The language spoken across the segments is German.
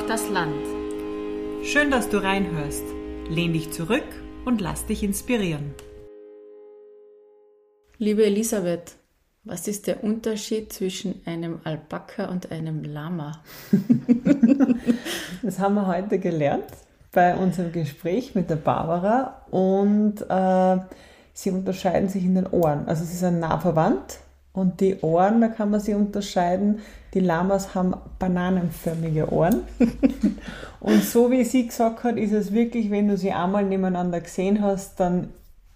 Braucht das Land. Schön, dass du reinhörst. Lehn dich zurück und lass dich inspirieren. Liebe Elisabeth, was ist der Unterschied zwischen einem Alpaka und einem Lama? das haben wir heute gelernt bei unserem Gespräch mit der Barbara und äh, sie unterscheiden sich in den Ohren. Also sie sind nah verwandt und die Ohren, da kann man sie unterscheiden. Die Lamas haben bananenförmige Ohren. und so wie sie gesagt hat, ist es wirklich, wenn du sie einmal nebeneinander gesehen hast, dann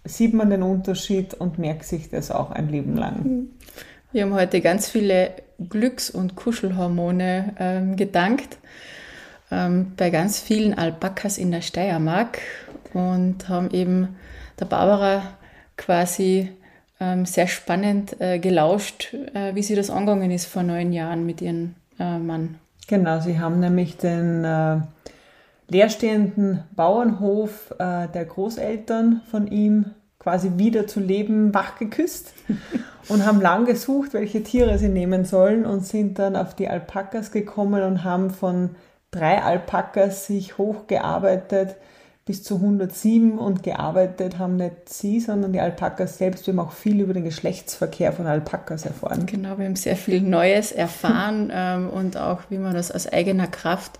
sieht man den Unterschied und merkt sich das auch ein Leben lang. Wir haben heute ganz viele Glücks- und Kuschelhormone ähm, gedankt ähm, bei ganz vielen Alpakas in der Steiermark und haben eben der Barbara quasi ähm, sehr spannend äh, gelauscht, äh, wie sie das angegangen ist vor neun Jahren mit ihrem äh, Mann. Genau, sie haben nämlich den äh, leerstehenden Bauernhof äh, der Großeltern von ihm quasi wieder zu leben wachgeküsst und haben lang gesucht, welche Tiere sie nehmen sollen und sind dann auf die Alpakas gekommen und haben von drei Alpakas sich hochgearbeitet bis zu 107 und gearbeitet haben nicht sie, sondern die Alpakas selbst. Wir haben auch viel über den Geschlechtsverkehr von Alpakas erfahren. Genau, wir haben sehr viel Neues erfahren ähm, und auch, wie man das aus eigener Kraft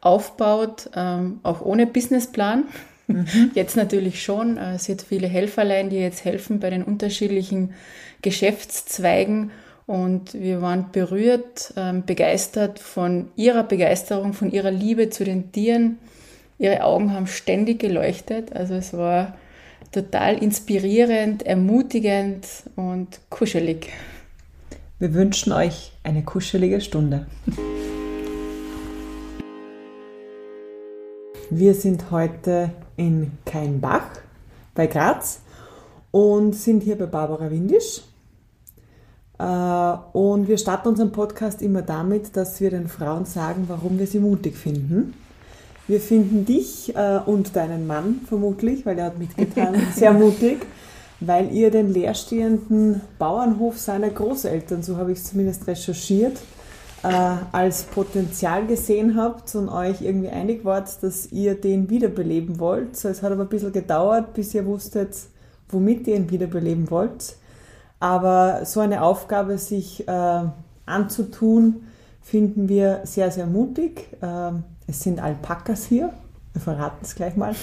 aufbaut, ähm, auch ohne Businessplan. Mhm. Jetzt natürlich schon. Äh, es sind viele Helferlein, die jetzt helfen bei den unterschiedlichen Geschäftszweigen. Und wir waren berührt, ähm, begeistert von ihrer Begeisterung, von ihrer Liebe zu den Tieren Ihre Augen haben ständig geleuchtet. Also es war total inspirierend, ermutigend und kuschelig. Wir wünschen euch eine kuschelige Stunde. Wir sind heute in Keinbach bei Graz und sind hier bei Barbara Windisch. Äh, und wir starten unseren Podcast immer damit, dass wir den Frauen sagen, warum wir sie mutig finden. Wir finden dich äh, und deinen Mann vermutlich, weil er hat mitgetan, sehr mutig, weil ihr den leerstehenden Bauernhof seiner Großeltern, so habe ich es zumindest recherchiert, äh, als Potenzial gesehen habt und euch irgendwie einig wart, dass ihr den wiederbeleben wollt. Es hat aber ein bisschen gedauert, bis ihr wusstet, womit ihr ihn wiederbeleben wollt. Aber so eine Aufgabe sich äh, anzutun, finden wir sehr, sehr mutig. Ähm, es sind Alpakas hier. Wir verraten es gleich mal.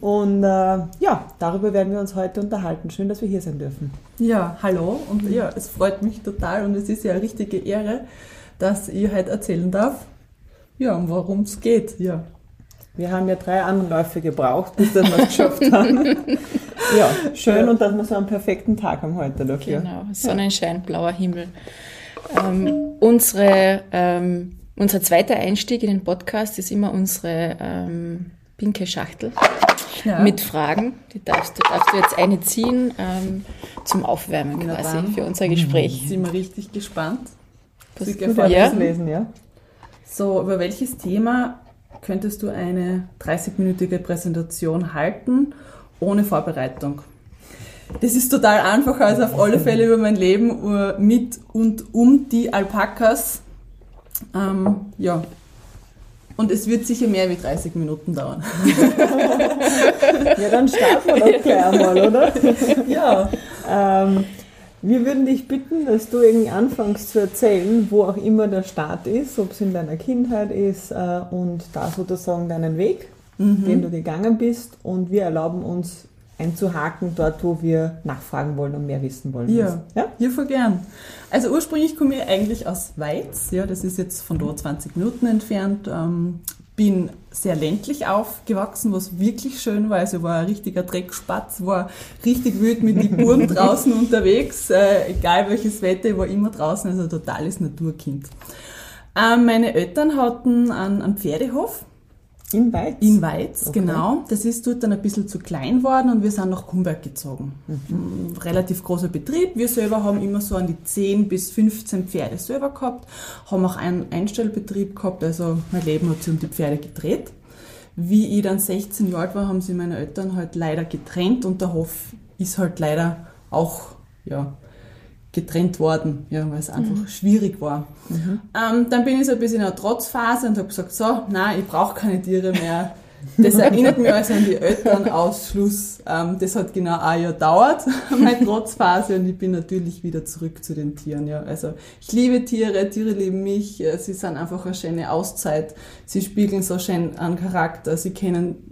Und äh, ja, darüber werden wir uns heute unterhalten. Schön, dass wir hier sein dürfen. Ja, hallo. Und ja, es freut mich total und es ist ja eine richtige Ehre, dass ich heute erzählen darf, ja, um worum es geht. Ja. Wir haben ja drei Anläufe gebraucht, bis wir es geschafft haben. ja, schön ja. und dass wir so einen perfekten Tag haben heute dafür. Genau, Sonnenschein, ja. blauer Himmel. Ähm, unsere ähm, unser zweiter Einstieg in den Podcast ist immer unsere ähm, pinke Schachtel ja. mit Fragen. Die darfst du, darfst du jetzt eine ziehen ähm, zum Aufwärmen Na quasi für unser Gespräch. Mhm. Sind wir richtig gespannt. Sie ja. lesen, ja. So, über welches Thema könntest du eine 30-minütige Präsentation halten ohne Vorbereitung? Das ist total einfach, also auf alle Fälle über mein Leben äh, mit und um die Alpakas ähm, ja. Und es wird sicher mehr wie 30 Minuten dauern. ja, dann starten wir doch gleich einmal, oder? ja. Ähm, wir würden dich bitten, dass du irgendwie anfängst zu erzählen, wo auch immer der Start ist, ob es in deiner Kindheit ist äh, und da sozusagen deinen Weg, mhm. den du gegangen bist. Und wir erlauben uns einzuhaken, dort, wo wir nachfragen wollen und mehr wissen wollen. Ja, ja? ja voll gern. Also ursprünglich komme ich eigentlich aus Weiz, ja, das ist jetzt von dort 20 Minuten entfernt. Ähm, bin sehr ländlich aufgewachsen, was wirklich schön war. Also war ein richtiger Dreckspatz, war richtig wild mit den Buben draußen unterwegs, äh, egal welches Wetter, ich war immer draußen, also totales Naturkind. Ähm, meine Eltern hatten einen, einen Pferdehof in Weiz? In Weiz, okay. genau. Das ist dort dann ein bisschen zu klein worden und wir sind nach Kumberg gezogen. Mhm. Relativ großer Betrieb. Wir selber haben immer so an die 10 bis 15 Pferde selber gehabt, haben auch einen Einstellbetrieb gehabt, also mein Leben hat sich um die Pferde gedreht. Wie ich dann 16 Jahre alt war, haben sie meine Eltern halt leider getrennt und der Hof ist halt leider auch, ja, getrennt worden, ja, weil es einfach schwierig war. Ähm, dann bin ich so ein bisschen in einer Trotzphase und habe gesagt, so, nein, ich brauche keine Tiere mehr. Das erinnert mich also an die Elternausschluss. Ähm, das hat genau ein Jahr gedauert, meine Trotzphase, und ich bin natürlich wieder zurück zu den Tieren. Ja. Also ich liebe Tiere, Tiere lieben mich, äh, sie sind einfach eine schöne Auszeit, sie spiegeln so schön einen Charakter, sie kennen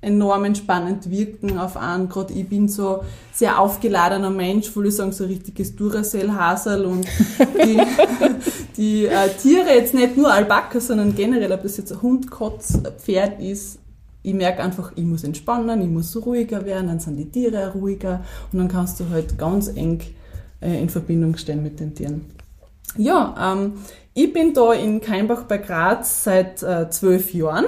enorm entspannend wirken auf einen. Gerade ich bin so sehr aufgeladener Mensch, würde ich sagen, so ein richtiges Duracell-Hasel und die, die äh, Tiere, jetzt nicht nur Alpaka, sondern generell, ob das jetzt ein Hund, Kotz, Pferd ist, ich merke einfach, ich muss entspannen, ich muss ruhiger werden, dann sind die Tiere ruhiger und dann kannst du halt ganz eng äh, in Verbindung stehen mit den Tieren. Ja, ähm, ich bin da in Keimbach bei Graz seit äh, zwölf Jahren.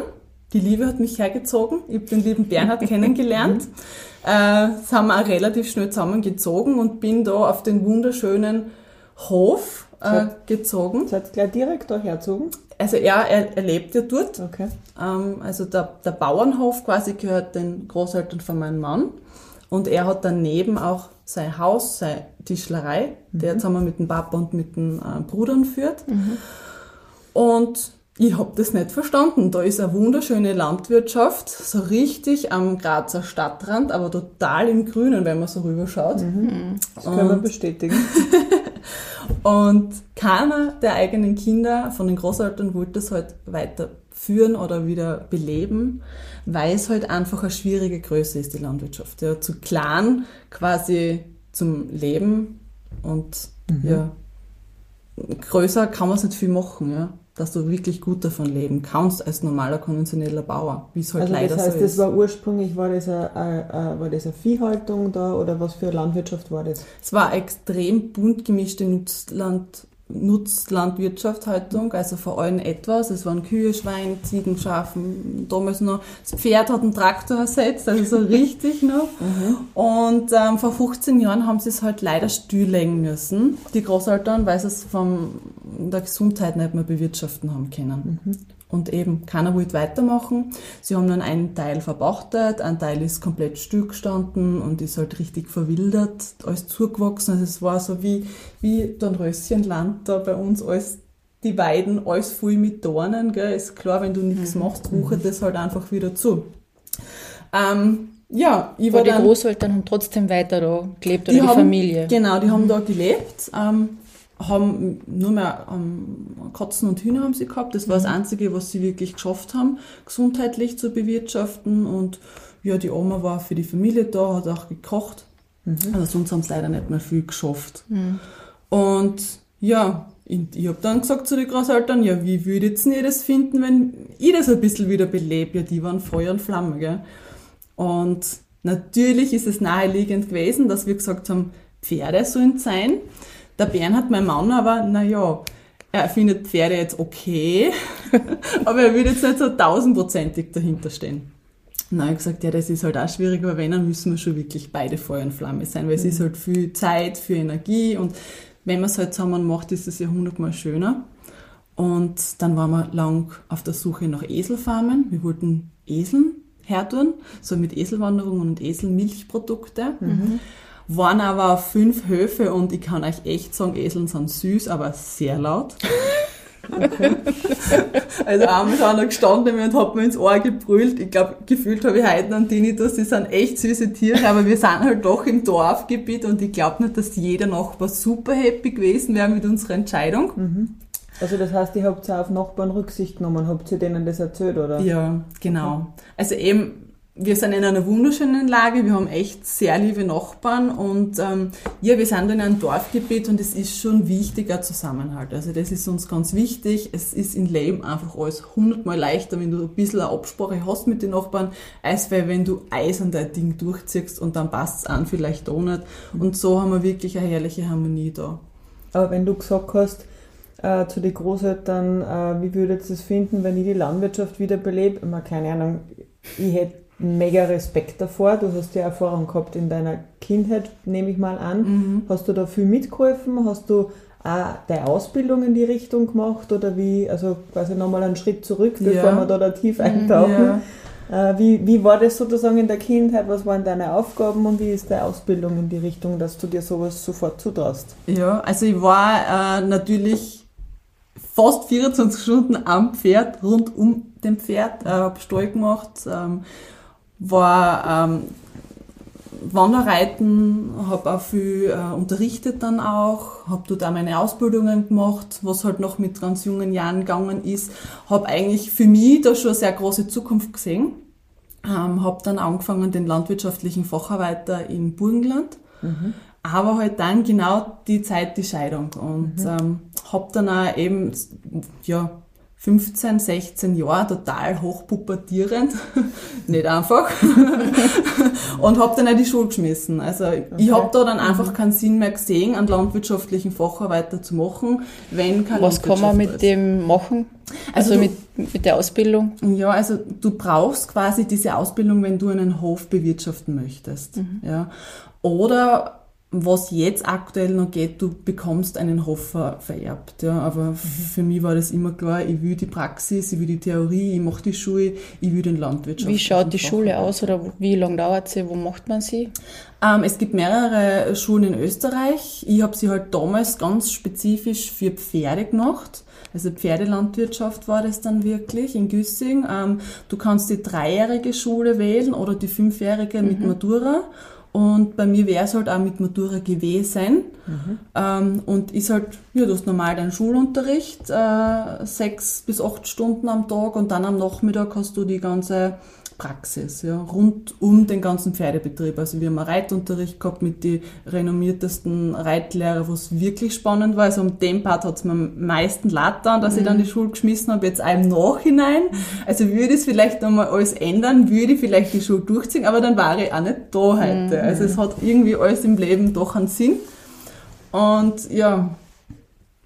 Die Liebe hat mich hergezogen. Ich habe den lieben Bernhard kennengelernt. Äh, das haben wir auch relativ schnell zusammengezogen und bin da auf den wunderschönen Hof äh, gezogen. Seid gleich direkt da herzogen? Also er, er, er lebt ja dort. Okay. Ähm, also der, der Bauernhof quasi gehört den Großeltern von meinem Mann. Und er hat daneben auch sein Haus, seine Tischlerei, der jetzt haben wir mit dem Papa und mit den äh, Brudern führt. Und ich habe das nicht verstanden. Da ist eine wunderschöne Landwirtschaft, so richtig am Grazer Stadtrand, aber total im Grünen, wenn man so rüberschaut. Das können wir bestätigen. Und keiner der eigenen Kinder von den Großeltern wollte das halt weiterführen oder wieder beleben, weil es halt einfach eine schwierige Größe ist, die Landwirtschaft. Ja, zu klein quasi zum Leben und ja, größer kann man es nicht viel machen, ja, dass du wirklich gut davon leben kannst als normaler konventioneller Bauer, wie es halt Also leider das heißt, so das ist. war ursprünglich, war das, eine, eine, eine, war das eine Viehhaltung da oder was für eine Landwirtschaft war das? Es war eine extrem bunt gemischte Nutzland, Nutzlandwirtschafthaltung, also vor allem etwas. Es waren Kühe, Schweine, Ziegen, Schafen, damals noch. Das Pferd hat einen Traktor ersetzt, also so richtig noch. Und ähm, vor 15 Jahren haben sie es halt leider stilllegen müssen, die Großeltern, weil sie es von der Gesundheit nicht mehr bewirtschaften haben können. Und eben, keiner wollte weitermachen. Sie haben dann einen Teil verpachtet, ein Teil ist komplett stillgestanden und ist halt richtig verwildert, alles zugewachsen. Also es war so wie, wie Dornröschenland da bei uns, alles, die Weiden, alles voll mit Dornen, gell. Ist klar, wenn du nichts machst, wuchert das halt einfach wieder zu. Ähm, ja, ich war Aber die dann, Großeltern haben trotzdem weiter da gelebt oder die, haben, Familie. Genau, die haben da gelebt, ähm, haben nur mehr ähm, Katzen und Hühner haben sie gehabt. Das war das Einzige, was sie wirklich geschafft haben, gesundheitlich zu bewirtschaften. Und ja, die Oma war für die Familie da, hat auch gekocht. Also sonst haben sie leider nicht mehr viel geschafft. Und ja, ich, ich habe dann gesagt zu den Großeltern, ja, wie würdet ihr das finden, wenn ich das ein bisschen wieder belebe? Ja, die waren Feuer und Flamme, gell? Und natürlich ist es naheliegend gewesen, dass wir gesagt haben, Pferde sollen sein. Der Bernhard, mein Mann, aber naja, er findet Pferde jetzt okay, aber er würde jetzt nicht so tausendprozentig dahinter stehen. Na, ich gesagt, ja, das ist halt auch schwierig, aber wenn, dann müssen wir schon wirklich beide Feuer und Flamme sein, weil es ist halt viel Zeit, viel Energie und wenn man es halt zusammen macht, ist es ja hundertmal schöner. Und dann waren wir lang auf der Suche nach Eselfarmen. Wir wollten Eseln hertun, so mit Eselwanderungen und Eselmilchprodukte. Waren aber fünf Höfe und ich kann euch echt sagen, Eseln sind süß, aber sehr laut. Also einmal ist einer gestanden und hat mir ins Ohr gebrüllt. Ich glaube, gefühlt habe ich heute einen Tinnitus. Die sind echt süße Tiere, aber wir sind halt doch im Dorfgebiet und ich glaube nicht, dass jeder Nachbar super happy gewesen wäre mit unserer Entscheidung. Also das heißt, ihr habt ja auf Nachbarn Rücksicht genommen, habt ihr denen das erzählt, oder? Ja, genau. Also eben, wir sind in einer wunderschönen Lage, wir haben echt sehr liebe Nachbarn und ähm, ja, wir sind in einem Dorfgebiet und es ist schon wichtiger Zusammenhalt. Also das ist uns ganz wichtig. Es ist im Leben einfach alles hundertmal leichter, wenn du ein bisschen eine Absprache hast mit den Nachbarn, als wenn du eisern dein Ding durchziehst und dann passt es an, vielleicht auch nicht. Und so haben wir wirklich eine herrliche Harmonie da. Aber wenn du gesagt hast, äh, zu den Großeltern, äh, wie würdet ihr es finden, wenn ich die Landwirtschaft wieder belebe? Keine Ahnung, ich hätte mega Respekt davor. Du hast ja Erfahrung gehabt in deiner Kindheit, nehme ich mal an. Hast du da viel mitgeholfen? Hast du auch deine Ausbildung in die Richtung gemacht oder wie, also quasi nochmal einen Schritt zurück, bevor Ja. wir da, da tief eintauchen? Ja. Äh, wie, wie war das sozusagen in der Kindheit? Was waren deine Aufgaben und wie ist deine Ausbildung in die Richtung, dass du dir sowas sofort zutraust? Ja, also ich war äh, natürlich fast 24 Stunden am Pferd, rund um dem Pferd, äh, habe Stall gemacht, ähm, war ähm, Wanderreiten, habe auch viel äh, unterrichtet dann auch, habe dort auch meine Ausbildungen gemacht, was halt noch mit ganz jungen Jahren gegangen ist, habe eigentlich für mich da schon eine sehr große Zukunft gesehen, ähm, habe dann angefangen den landwirtschaftlichen Facharbeiter in Burgenland, mhm. aber halt dann genau die Zeit die Scheidung und mhm. ähm, habe dann auch eben ja 15, 16 Jahre total hochpubertierend, nicht einfach, und habe dann auch die Schule geschmissen. Also okay. ich habe da dann einfach mhm. keinen Sinn mehr gesehen, einen landwirtschaftlichen Facharbeiter zu machen, wenn kein Was kann man mit ist. dem machen? Also, also du, mit, mit der Ausbildung? Ja, also du brauchst quasi diese Ausbildung, wenn du einen Hof bewirtschaften möchtest. Mhm. Ja. Oder was jetzt aktuell noch geht, du bekommst einen Hof vererbt. Ja. Aber mhm. für mich war das immer klar, ich will die Praxis, ich will die Theorie, ich mache die Schule, ich will den Landwirtschaft. Wie schaut die Schule aus oder wie lange dauert sie? Wo macht man sie? Ähm, es gibt mehrere Schulen in Österreich. Ich habe sie halt damals ganz spezifisch für Pferde gemacht. Also Pferdelandwirtschaft war das dann wirklich in Güssing. Ähm, du kannst die dreijährige Schule wählen oder die fünfjährige mhm. mit Matura. Und bei mir wäre es halt auch mit Matura gewesen. Mhm. Ähm, und ist halt, ja, du hast normal deinen Schulunterricht, äh, sechs bis acht Stunden am Tag und dann am Nachmittag hast du die ganze Praxis, ja, rund um den ganzen Pferdebetrieb. Also wir haben einen Reitunterricht gehabt mit den renommiertesten Reitlehrer, was wirklich spannend war. Also um den Part hat es mir am meisten leid dass mhm. ich dann die Schule geschmissen habe, jetzt auch im Nachhinein. Also würde ich es vielleicht nochmal alles ändern, würde ich vielleicht die Schule durchziehen, aber dann war ich auch nicht da heute. Mhm. Also es hat irgendwie alles im Leben doch einen Sinn. Und ja,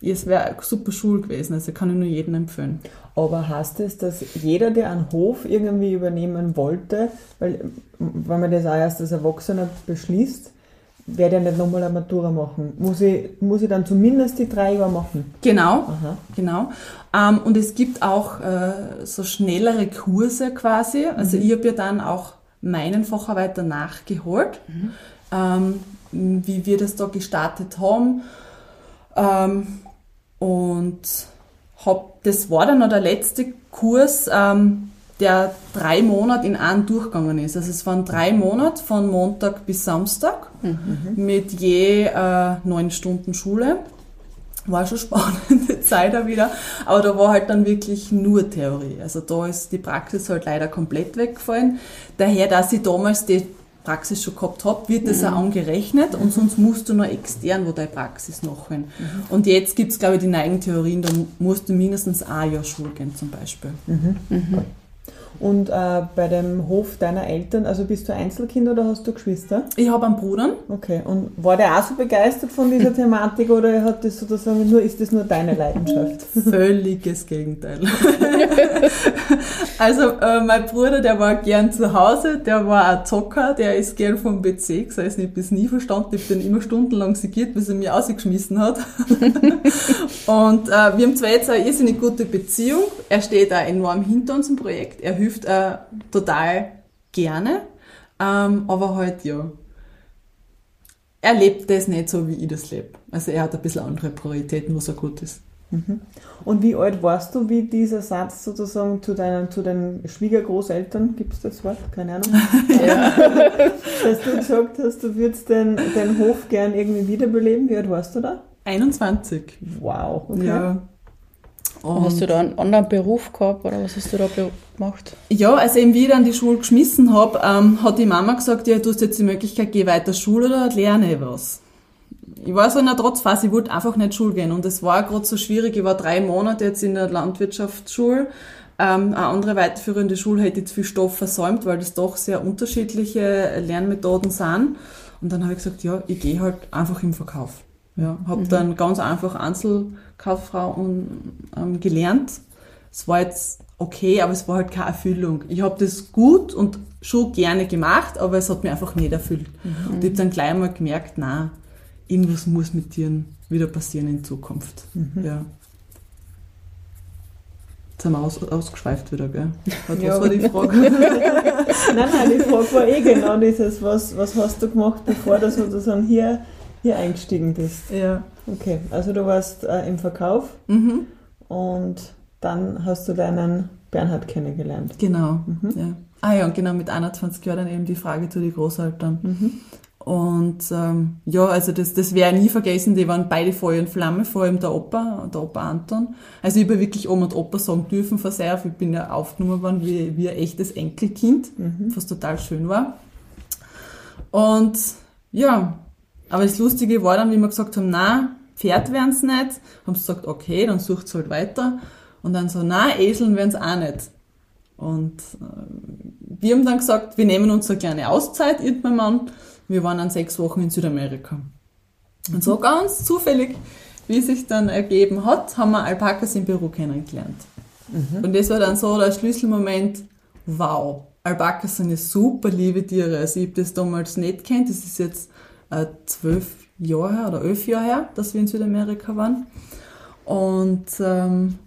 es wäre eine super Schule gewesen, also kann ich nur jedem empfehlen. Aber heißt es, dass jeder, der einen Hof irgendwie übernehmen wollte, weil wenn man das auch erst als Erwachsener beschließt, werde ja nicht nochmal eine Matura machen. Muss ich, muss ich dann zumindest die drei Jahre machen? Genau, Aha. genau. Ähm, und es gibt auch äh, so schnellere Kurse quasi. Also mhm. ich habe ja dann auch meinen Facharbeiter nachgeholt, mhm. ähm, wie wir das da gestartet haben. Ähm, und hab, das war dann noch der letzte Kurs, ähm, der drei Monate in einem durchgegangen ist. Also es waren drei Monate von Montag bis Samstag mhm. mit je äh, neun Stunden Schule. War schon spannende Zeit auch wieder, aber da war halt dann wirklich nur Theorie. Also da ist die Praxis halt leider komplett weggefallen. Daher, dass ich damals die Praxis schon gehabt habe, wird das mhm. auch angerechnet und sonst musst du noch extern wo deine Praxis nachholen. Mhm. Und jetzt gibt es, glaube ich, die neigen Theorien, da musst du mindestens ein Jahr Schule gehen zum Beispiel. Mhm. Und äh, bei dem Hof deiner Eltern, also bist du Einzelkind oder hast du Geschwister? Ich habe einen Bruder. Okay, und war der auch so begeistert von dieser Thematik oder hat das sozusagen nur, ist das nur deine Leidenschaft? Völliges Gegenteil. also äh, mein Bruder, der war gern zu Hause, der war ein Zocker, der ist gern vom PC, das heißt nicht bis nie verstanden, ich habe den immer stundenlang segiert, bis er mich ausgeschmissen hat. und äh, wir haben zwar jetzt eine irrsinnig gute Beziehung, er steht da enorm hinter unserem Projekt, er hilft äh, total gerne, ähm, aber halt ja, er lebt das nicht so, wie ich das lebe. Also er hat ein bisschen andere Prioritäten, was er gut ist. Mhm. Und wie alt warst du, wie dieser Satz sozusagen zu deinen, zu den Schwiegergroßeltern, gibt es das Wort? Keine Ahnung. ja. Dass du gesagt hast, du würdest den, den Hof gern irgendwie wiederbeleben. Wie alt warst du da? 21. Wow. Okay. Ja. Und hast du da einen anderen Beruf gehabt oder was hast du da gemacht? Ja, also eben wie ich dann die Schule geschmissen habe, ähm, hat die Mama gesagt, ja, du hast jetzt die Möglichkeit, geh weiter Schule oder lerne was. Ich war so in einer Trotzphase, ich wollte einfach nicht Schule gehen und es war gerade so schwierig. Ich war drei Monate jetzt in der Landwirtschaftsschule. Ähm, eine andere weiterführende Schule hätte jetzt viel Stoff versäumt, weil das doch sehr unterschiedliche Lernmethoden sind. Und dann habe ich gesagt, ja, ich gehe halt einfach im Verkauf. Ja, habe mhm. dann ganz einfach Einzelkauffrau ähm, gelernt. Es war jetzt okay, aber es war halt keine Erfüllung. Ich habe das gut und schon gerne gemacht, aber es hat mir einfach nicht erfüllt. Mhm. Und ich habe dann gleich mal gemerkt, na, irgendwas muss mit dir wieder passieren in Zukunft. Mhm. Ja. Jetzt haben wir aus, ausgeschweift wieder, gell? Was Ja. war die Frage? Nein, nein, die Frage war eh genau dieses, was, was hast du gemacht, bevor du sozusagen hier, hier eingestiegen bist? ja. Okay, also du warst äh, im Verkauf Mhm. und dann hast du deinen Bernhard kennengelernt. Genau. Mhm. Ja. Ah ja, und genau, mit 21 Jahren dann eben die Frage zu den Großeltern. Mhm. Und ähm, ja, also das, das werde ich nie vergessen, die waren beide Feuer und Flamme, vor allem der Opa, der Opa Anton. Also ich habe wirklich Oma und Opa sagen dürfen von sehr, ich bin ja aufgenommen worden wie, wie ein echtes Enkelkind, was total schön war. Und ja, aber das Lustige war dann, wie wir gesagt haben, na Pferd werden es nicht, haben sie gesagt, okay, dann sucht halt weiter. Und dann so, na Eseln werden es auch nicht. Und äh, wir haben dann gesagt, wir nehmen uns eine kleine Auszeit, ich und mein Mann. Wir waren dann sechs Wochen in Südamerika. Und so ganz zufällig, wie es sich dann ergeben hat, haben wir Alpakas im Peru kennengelernt. Und das war dann so der Schlüsselmoment, wow, Alpakas sind ja super liebe Tiere. Also ich habe das damals nicht kennt, das ist jetzt äh, zwölf Jahre her oder elf Jahre her, dass wir in Südamerika waren. Und ähm,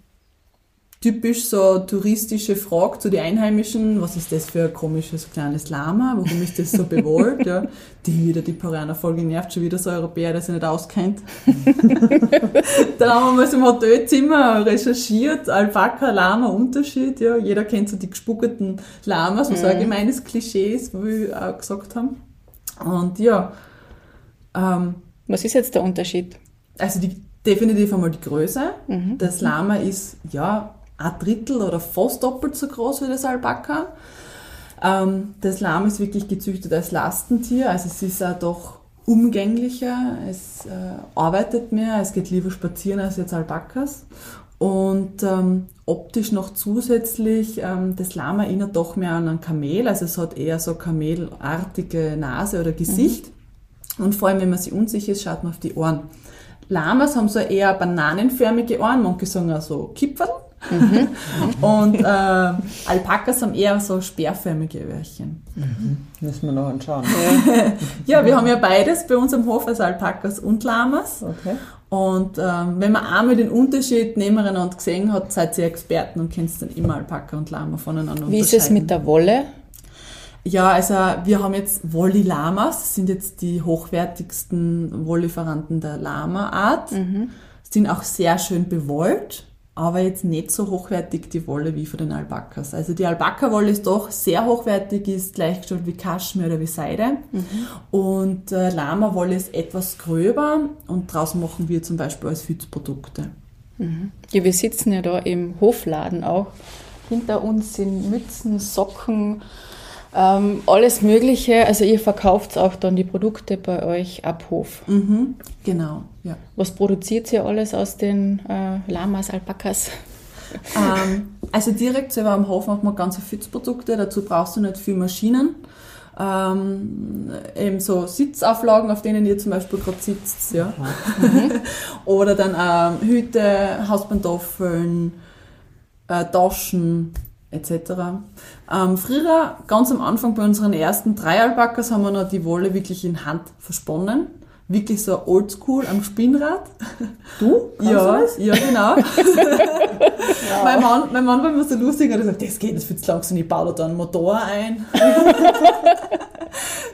typisch so touristische Frage zu den Einheimischen, was ist das für ein komisches kleines Lama, warum ist das so bewollt, ja. Die wieder, die Parianer-Folge nervt schon wieder so ein Europäer, der sich nicht auskennt. Dann haben wir mal so im Hotelzimmer recherchiert, Alpaka, Lama, Unterschied, ja. Jeder kennt so die gespuckten Lamas, was ein gemeines Klischee ist, wo wir auch gesagt haben. Und ja, ähm, Was ist jetzt der Unterschied? also die, definitiv einmal die Größe. Das Lama ist ja ein Drittel oder fast doppelt so groß wie das Alpaka. Ähm, das Lama ist wirklich gezüchtet als Lastentier, also es ist auch doch umgänglicher, es äh, arbeitet mehr, es geht lieber spazieren als jetzt Alpakas. Und ähm, optisch noch zusätzlich, ähm, das Lama erinnert doch mehr an ein Kamel, also es hat eher so kamelartige Nase oder Gesicht. Und vor allem, wenn man sich unsicher ist, schaut man auf die Ohren. Lamas haben so eher bananenförmige Ohren, manche sagen auch so Kipferl. und äh, Alpakas haben eher so speerförmige Öhrchen. Müssen wir noch anschauen. Ja, wir haben ja beides bei uns am Hof, also Alpakas und Lamas. Okay. Und ähm, wenn man einmal den Unterschied nebeneinander gesehen hat, seid ihr Experten und kennt dann immer Alpaka und Lama voneinander Wie ist es mit der Wolle? Ja, also wir haben jetzt Wolli-Lamas, das sind jetzt die hochwertigsten Wollieferanten der Lama-Art. Sind auch sehr schön bewollt, aber jetzt nicht so hochwertig die Wolle wie von den Alpakas. Also die Alpaka-Wolle ist doch sehr hochwertig, ist gleichgestellt wie Kaschmir oder wie Seide. Und äh, Lama-Wolle ist etwas gröber und daraus machen wir zum Beispiel als Hützprodukte. Ja, wir sitzen ja da im Hofladen auch. Hinter uns sind Mützen, Socken, ähm, alles Mögliche. Also ihr verkauft auch dann die Produkte bei euch ab Hof. Mhm, genau, ja. Was produziert ihr alles aus den äh, Lamas, Alpakas? ähm, also direkt selber am Hof macht man ganze Fützprodukte, dazu brauchst du nicht viel Maschinen. Ähm, eben so Sitzauflagen, auf denen ihr zum Beispiel gerade sitzt, ja. Oder dann ähm, Hüte, Hauspantoffeln, äh, Taschen etc. Ähm, früher, ganz am Anfang bei unseren ersten drei Alpakas, haben wir noch die Wolle wirklich in Hand versponnen. Wirklich so oldschool am Spinnrad. Du? Ja, du ja, genau. mein, Mann, mein Mann war immer so lustig und er sagt, das geht, das wird zu langsam, ich baue da einen Motor ein.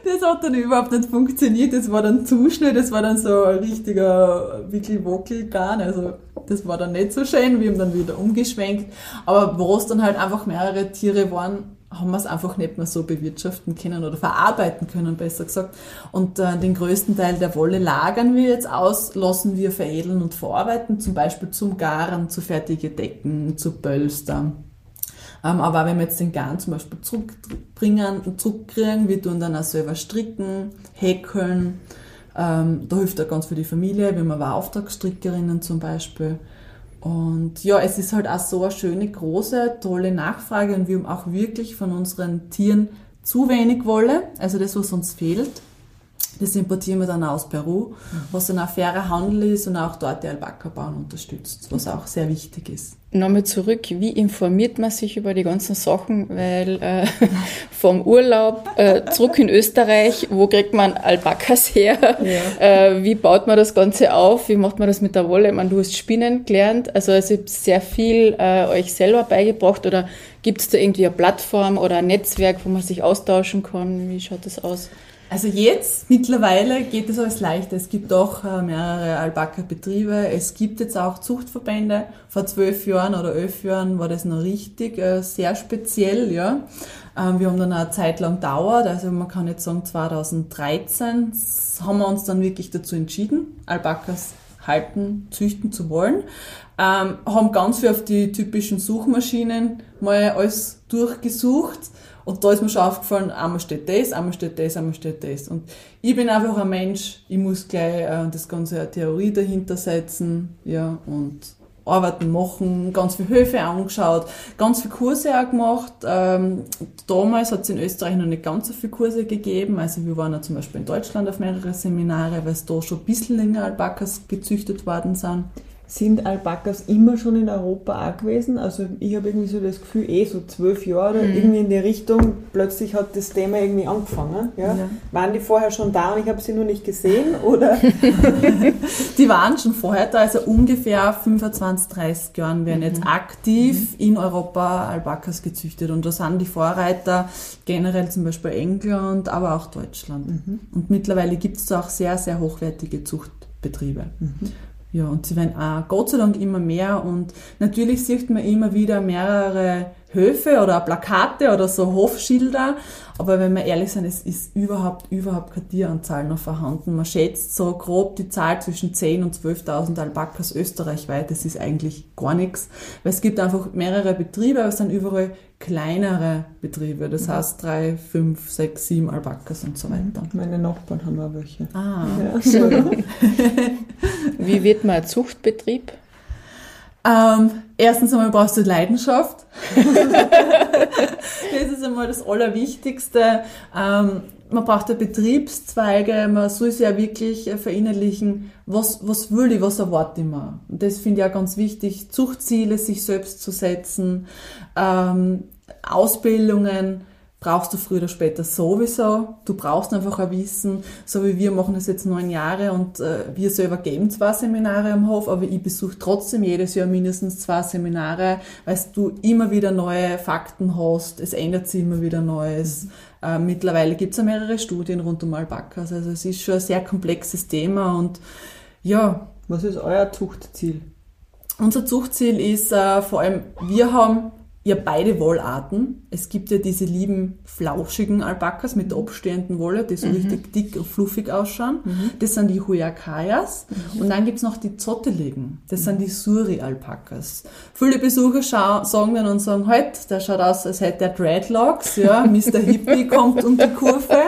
das hat dann überhaupt nicht funktioniert, das war dann zu schnell, das war dann so ein richtiger wirklich Wockelgarn, also das war dann nicht so schön, wir haben dann wieder umgeschwenkt, aber wo es dann halt einfach mehrere Tiere waren, haben wir es einfach nicht mehr so bewirtschaften können oder verarbeiten können, besser gesagt. Und äh, den größten Teil der Wolle lagern wir jetzt aus, lassen wir veredeln und verarbeiten, zum Beispiel zum Garen, zu fertige Decken, zu Pölstern. Ähm, aber wenn wir jetzt den Garn zum Beispiel zurückbringen zurückkriegen, wir tun dann auch selber stricken, häkeln. Ähm, da hilft auch ganz für die Familie, wir haben aber Auftragsstrickerinnen zum Beispiel. Und ja, es ist halt auch so eine schöne, große, tolle Nachfrage und wir haben auch wirklich von unseren Tieren zu wenig Wolle, also das, was uns fehlt. Das importieren wir dann aus Peru, was auch fairer Handel ist und auch dort die Alpaka-Bauern unterstützt, was auch sehr wichtig ist. Nochmal zurück, wie informiert man sich über die ganzen Sachen? Weil äh, vom Urlaub äh, zurück in Österreich, wo kriegt man Alpakas her? Ja. Äh, wie baut man das Ganze auf? Wie macht man das mit der Wolle? Ich meine, du hast Spinnen gelernt, also es ist sehr viel äh, euch selber beigebracht oder gibt es da irgendwie eine Plattform oder ein Netzwerk, wo man sich austauschen kann? Wie schaut das aus? Also jetzt mittlerweile geht es alles leichter. Es gibt doch äh, mehrere Alpaka-Betriebe. Es gibt jetzt auch Zuchtverbände. Vor zwölf Jahren oder elf Jahren war das noch richtig äh, sehr speziell. Ja, ähm, wir haben dann eine Zeit lang dauert. Also man kann jetzt sagen 2013 haben wir uns dann wirklich dazu entschieden, Alpakas halten, züchten zu wollen. Ähm, haben ganz viel auf die typischen Suchmaschinen mal alles durchgesucht und da ist mir schon aufgefallen, einmal steht das, einmal steht das, einmal steht das. Und ich bin einfach ein Mensch, ich muss gleich äh, das ganze Theorie dahinter setzen, ja, und Arbeiten machen, ganz viele Höfe angeschaut, ganz viele Kurse auch gemacht. Ähm, damals hat es in Österreich noch nicht ganz so viele Kurse gegeben. Also wir waren ja zum Beispiel in Deutschland auf mehrere Seminare, weil es da schon ein bisschen länger Alpakas gezüchtet worden sind sind Alpakas immer schon in Europa auch gewesen? Also ich habe irgendwie so das Gefühl, eh so zwölf Jahre mhm. irgendwie in die Richtung, plötzlich hat das Thema irgendwie angefangen. Ja? ja. Waren die vorher schon da und ich habe sie nur nicht gesehen? Oder? die waren schon vorher da, also ungefähr 25, 30 Jahren werden mhm. jetzt aktiv mhm. in Europa Alpakas gezüchtet und da sind die Vorreiter generell zum Beispiel England, aber auch Deutschland. Mhm. Und mittlerweile gibt es da auch sehr, sehr hochwertige Zuchtbetriebe. Mhm. Ja, und sie werden auch Gott sei Dank immer mehr und natürlich sieht man immer wieder mehrere Höfe oder Plakate oder so Hofschilder, aber wenn wir ehrlich sind, es ist überhaupt, überhaupt keine Tieranzahl noch vorhanden. Man schätzt so grob die Zahl zwischen 10.000 und 12.000 Alpakas österreichweit, das ist eigentlich gar nichts, weil es gibt einfach mehrere Betriebe, aber es sind überall kleinere Betriebe, das mhm. heißt drei, fünf, sechs, sieben Alpakas und so weiter. Meine Nachbarn haben auch welche. Ah. Ja. Wie wird man ein Zuchtbetrieb? Ähm, erstens einmal brauchst du Leidenschaft. das ist einmal das Allerwichtigste. Ähm, man braucht ja Betriebszweige, man soll sich ja wirklich verinnerlichen, was, was will ich, was erwarte ich mir. Das finde ich ja ganz wichtig, Zuchtziele sich selbst zu setzen, ähm, Ausbildungen, brauchst du früher oder später sowieso. Du brauchst einfach ein Wissen, so wie wir machen das jetzt neun Jahre und äh, wir selber geben zwei Seminare am Hof, aber ich besuche trotzdem jedes Jahr mindestens zwei Seminare, weil du immer wieder neue Fakten hast, es ändert sich immer wieder Neues. Mhm. Äh, mittlerweile gibt es ja mehrere Studien rund um Alpakas, also es ist schon ein sehr komplexes Thema und ja. Was ist euer Zuchtziel? Unser Zuchtziel ist äh, vor allem, wir haben ja beide Wollarten. Es gibt ja diese lieben flauschigen Alpakas mit der abstehenden Wolle, die so mhm. richtig dick und fluffig ausschauen. Mhm. Das sind die Huyakayas. Mhm. Und dann gibt's noch die zotteligen. Das sind die Suri-Alpakas. Viele Besucher sagen dann und sagen, halt, der schaut aus, als hätte er Dreadlocks, ja, Mr. Hippie kommt um die Kurve.